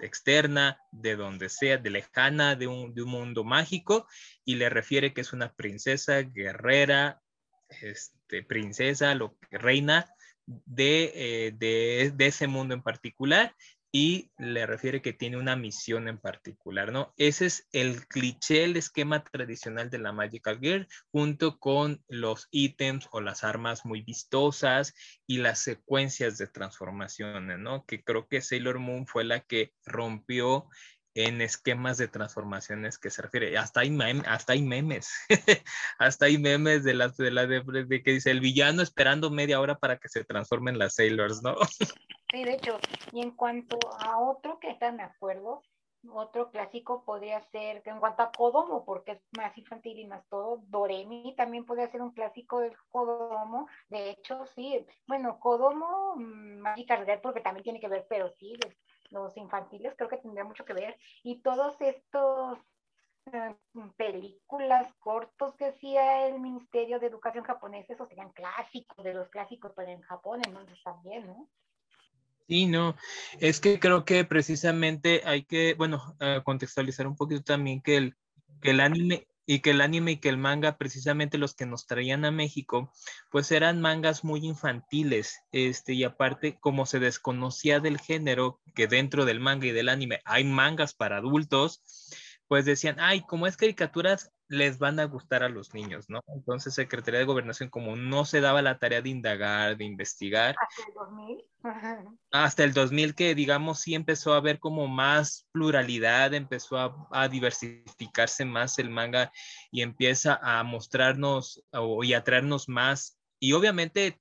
externa, de donde sea, de lejana, de un, de un, mundo mágico, y le refiere que es una princesa, guerrera, este, princesa, lo, reina de, eh, de, de ese mundo en particular, y le refiere que tiene una misión en particular, ¿no? Ese es el cliché, el esquema tradicional de la Magical Girl, junto con los ítems o las armas muy vistosas y las secuencias de transformaciones, ¿no? Que creo que Sailor Moon fue la que rompió en esquemas de transformaciones que se refiere. Hasta hay, hasta hay memes, [laughs] hasta hay memes de las de la de, que dice el villano esperando media hora para que se transformen las Sailors, ¿no? [laughs] Sí, de hecho, y en cuanto a otro que está me acuerdo, otro clásico podría ser, en cuanto a Kodomo, porque es más infantil y más todo, Doremi también podría ser un clásico del Kodomo, de hecho, sí, bueno, Kodomo, mm, Magic porque también tiene que ver, pero sí, los infantiles creo que tendría mucho que ver, y todos estos eh, películas cortos que hacía el Ministerio de Educación japonés, esos serían clásicos, de los clásicos, pero en Japón, entonces también, ¿no? Sí, no, es que creo que precisamente hay que, bueno, contextualizar un poquito también que el, que el anime y que el anime y que el manga, precisamente los que nos traían a México, pues eran mangas muy infantiles, este, y aparte, como se desconocía del género, que dentro del manga y del anime hay mangas para adultos, pues decían, ay, como es caricaturas, les van a gustar a los niños, ¿no? Entonces, Secretaría de Gobernación, como no se daba la tarea de indagar, de investigar. Hasta el 2000. hasta el 2000 que, digamos, sí empezó a haber como más pluralidad, empezó a, diversificarse más el manga y empieza a mostrarnos y a traernos más. Y obviamente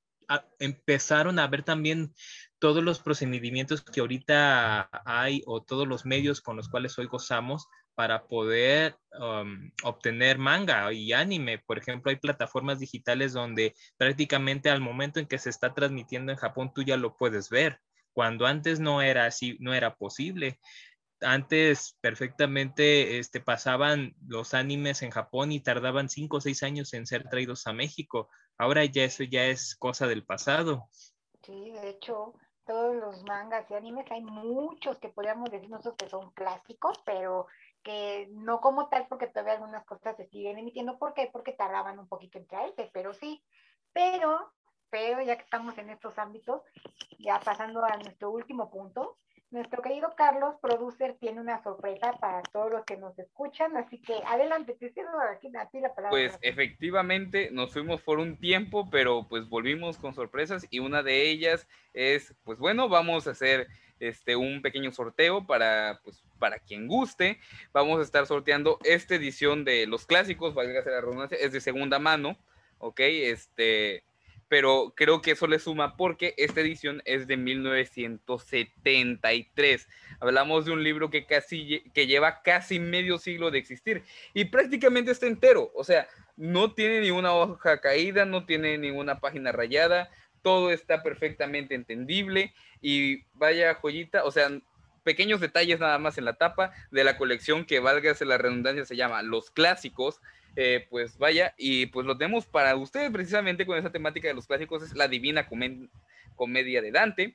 empezaron a ver también todos los procedimientos que ahorita hay o todos los medios con los cuales hoy gozamos para poder um, obtener manga y anime. Por ejemplo, hay plataformas digitales donde prácticamente al momento en que se está transmitiendo en Japón tú ya lo puedes ver, cuando antes no era así, no era posible. Antes perfectamente este, pasaban los animes en Japón y tardaban cinco o seis años en ser traídos a México. Ahora ya eso ya es cosa del pasado. Sí, de hecho, todos los mangas y animes, hay muchos que podríamos decir que son clásicos, pero que no como tal, porque todavía algunas cosas se siguen emitiendo. ¿Por qué? Porque tardaban un poquito en traerse, pero sí. Pero, pero ya que estamos en estos ámbitos, ya pasando a nuestro último punto, nuestro querido Carlos, producer, tiene una sorpresa para todos los que nos escuchan, así que adelante, te cedo aquí la palabra. Pues efectivamente nos fuimos por un tiempo, pero pues volvimos con sorpresas y una de ellas es, pues bueno, vamos a hacer este, un pequeño sorteo para, pues, para quien guste. Vamos a estar sorteando esta edición de los clásicos, valga la redundancia, es de segunda mano, ¿ok? Este, pero creo que eso le suma porque esta edición es de 1973. Hablamos de un libro que casi que lleva casi medio siglo de existir y prácticamente está entero, o sea, no tiene ni una hoja caída, no tiene ninguna página rayada, todo está perfectamente entendible y vaya joyita, o sea, pequeños detalles nada más en la tapa de la colección que valga la redundancia se llama Los Clásicos eh, pues vaya, y pues lo tenemos para ustedes precisamente con esa temática de los clásicos, es la Divina Comedia de Dante.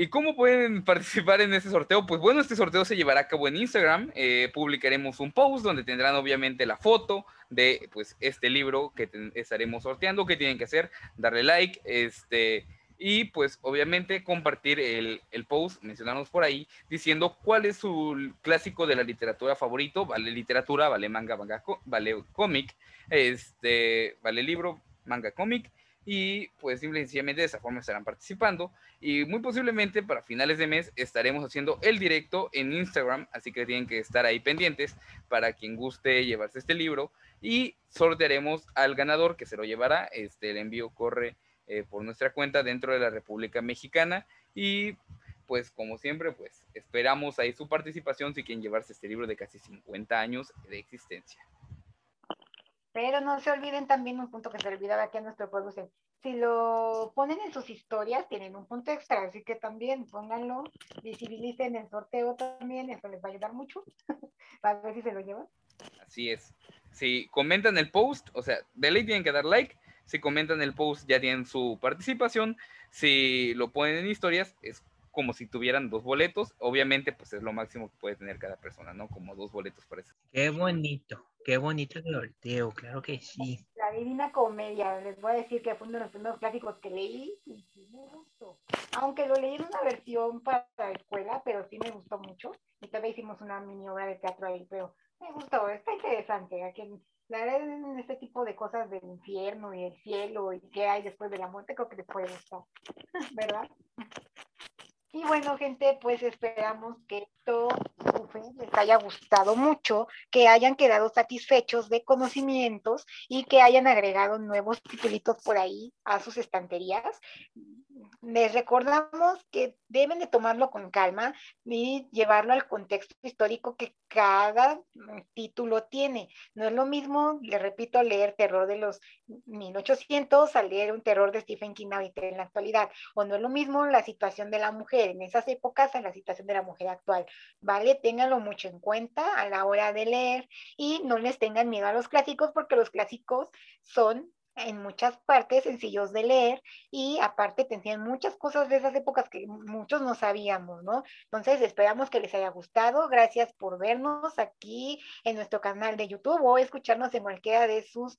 ¿Y cómo pueden [laughs] participar en este sorteo? Pues bueno, este sorteo se llevará a cabo en Instagram. Eh, publicaremos un post donde tendrán obviamente la foto de pues este libro que estaremos sorteando. ¿Qué tienen que hacer? Darle like, este, y pues obviamente compartir el, post, mencionarnos por ahí, diciendo cuál es su clásico de la literatura favorito, vale literatura, vale manga, manga vale cómic, este, vale libro, manga, cómic, y pues simple y sencillamente de esa forma estarán participando y muy posiblemente para finales de mes estaremos haciendo el directo en Instagram, así que tienen que estar ahí pendientes para quien guste llevarse este libro y sortearemos al ganador que se lo llevará, este el envío corre eh, por nuestra cuenta dentro de la República Mexicana y pues como siempre pues esperamos ahí su participación si quieren llevarse este libro de casi 50 años de existencia. Pero no se olviden también un punto que se olvidaba aquí a nuestro pueblo. Si lo ponen en sus historias, tienen un punto extra, así que también pónganlo, visibilicen el sorteo también, eso les va a ayudar mucho, [laughs] para ver si se lo llevan. Así es. Si comentan el post, o sea, de ley tienen que dar like, si comentan el post ya tienen su participación. Si lo ponen en historias, es como si tuvieran dos boletos. Obviamente, pues es lo máximo que puede tener cada persona, ¿no? Como dos boletos para eso. Qué bonito, qué bonito el sorteo, claro que sí. La Divina Comedia, les voy a decir que fue uno de los primeros clásicos que leí y me gustó. Aunque lo leí en una versión para la escuela, pero sí me gustó mucho. Y todavía hicimos una mini obra de teatro ahí, pero me gustó, está interesante. A quien la verdad en este tipo de cosas del infierno y el cielo y qué hay después de la muerte, creo que les puede gustar, [laughs] ¿verdad? Y bueno, gente, pues esperamos que esto les haya gustado mucho, que hayan quedado satisfechos de conocimientos y que hayan agregado nuevos titulitos por ahí a sus estanterías les recordamos que deben de tomarlo con calma y llevarlo al contexto histórico que cada título tiene. No es lo mismo, le repito, leer terror de los 1800 a leer un terror de Stephen King ahorita en la actualidad. O no es lo mismo la situación de la mujer en esas épocas a la situación de la mujer actual. ¿Vale? Ténganlo mucho en cuenta a la hora de leer y no les tengan miedo a los clásicos porque los clásicos son en muchas partes sencillos de leer y aparte tenían muchas cosas de esas épocas que muchos no sabíamos, ¿no? Entonces esperamos que les haya gustado. Gracias por vernos aquí en nuestro canal de YouTube o escucharnos en cualquiera de sus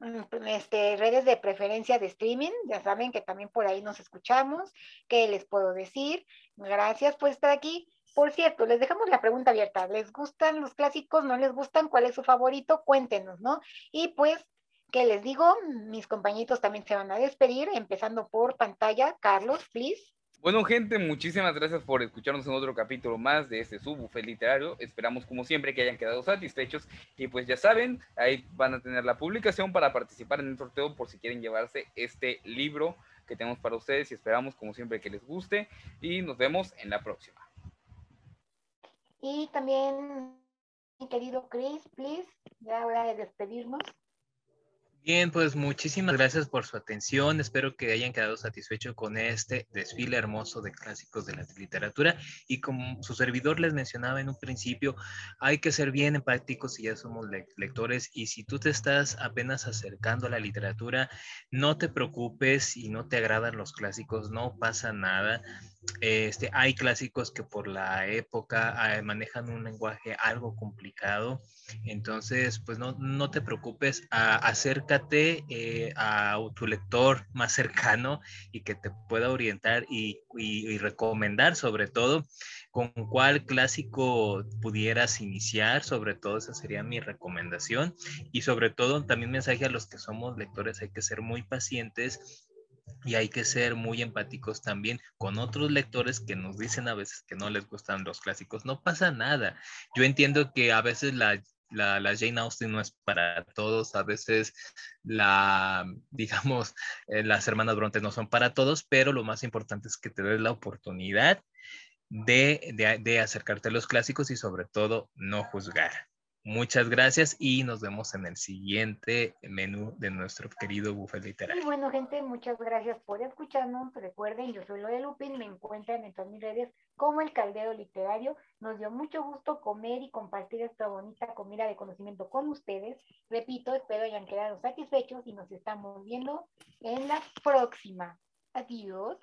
mm, este, redes de preferencia de streaming. Ya saben que también por ahí nos escuchamos. ¿Qué les puedo decir? Gracias por estar aquí. Por cierto, les dejamos la pregunta abierta. ¿Les gustan los clásicos? ¿No les gustan? ¿Cuál es su favorito? Cuéntenos, ¿no? Y pues ¿Qué les digo? Mis compañitos también se van a despedir, empezando por pantalla. Carlos, please. Bueno, gente, muchísimas gracias por escucharnos en otro capítulo más de este subbuffet literario. Esperamos, como siempre, que hayan quedado satisfechos. Y pues ya saben, ahí van a tener la publicación para participar en el sorteo por si quieren llevarse este libro que tenemos para ustedes. Y esperamos, como siempre, que les guste. Y nos vemos en la próxima. Y también, mi querido Chris, please, ya hora de despedirnos. Bien, pues muchísimas gracias por su atención. Espero que hayan quedado satisfechos con este desfile hermoso de clásicos de la literatura. Y como su servidor les mencionaba en un principio, hay que ser bien empáticos si ya somos lectores. Y si tú te estás apenas acercando a la literatura, no te preocupes y no te agradan los clásicos, no pasa nada. Este, hay clásicos que por la época ah, manejan un lenguaje algo complicado, entonces pues no, no te preocupes, eh, a tu lector más cercano y que te pueda orientar y, y recomendar sobre todo con cuál clásico pudieras iniciar, sobre todo esa sería mi recomendación y sobre todo también mensaje a los que somos lectores, hay que ser muy pacientes y hay que ser muy empáticos también con otros lectores que nos dicen a veces que no les gustan los clásicos. No pasa nada. Yo entiendo que a veces la la, Jane Austen no es para todos, a veces la, [laughs] digamos, eh, las hermanas Bronte no son para todos, pero lo más importante es que te des la oportunidad de, de, de acercarte a los clásicos y sobre todo no juzgar. Muchas gracias y nos vemos en el siguiente menú de nuestro querido buffet literario. Y bueno, gente, muchas gracias por escucharnos. Recuerden, yo soy lo de Lupin, me encuentran en todas mis redes como el Caldero Literario. Nos dio mucho gusto comer y compartir esta bonita comida de conocimiento con ustedes. Repito, espero hayan quedado satisfechos y nos estamos viendo en la próxima. Adiós.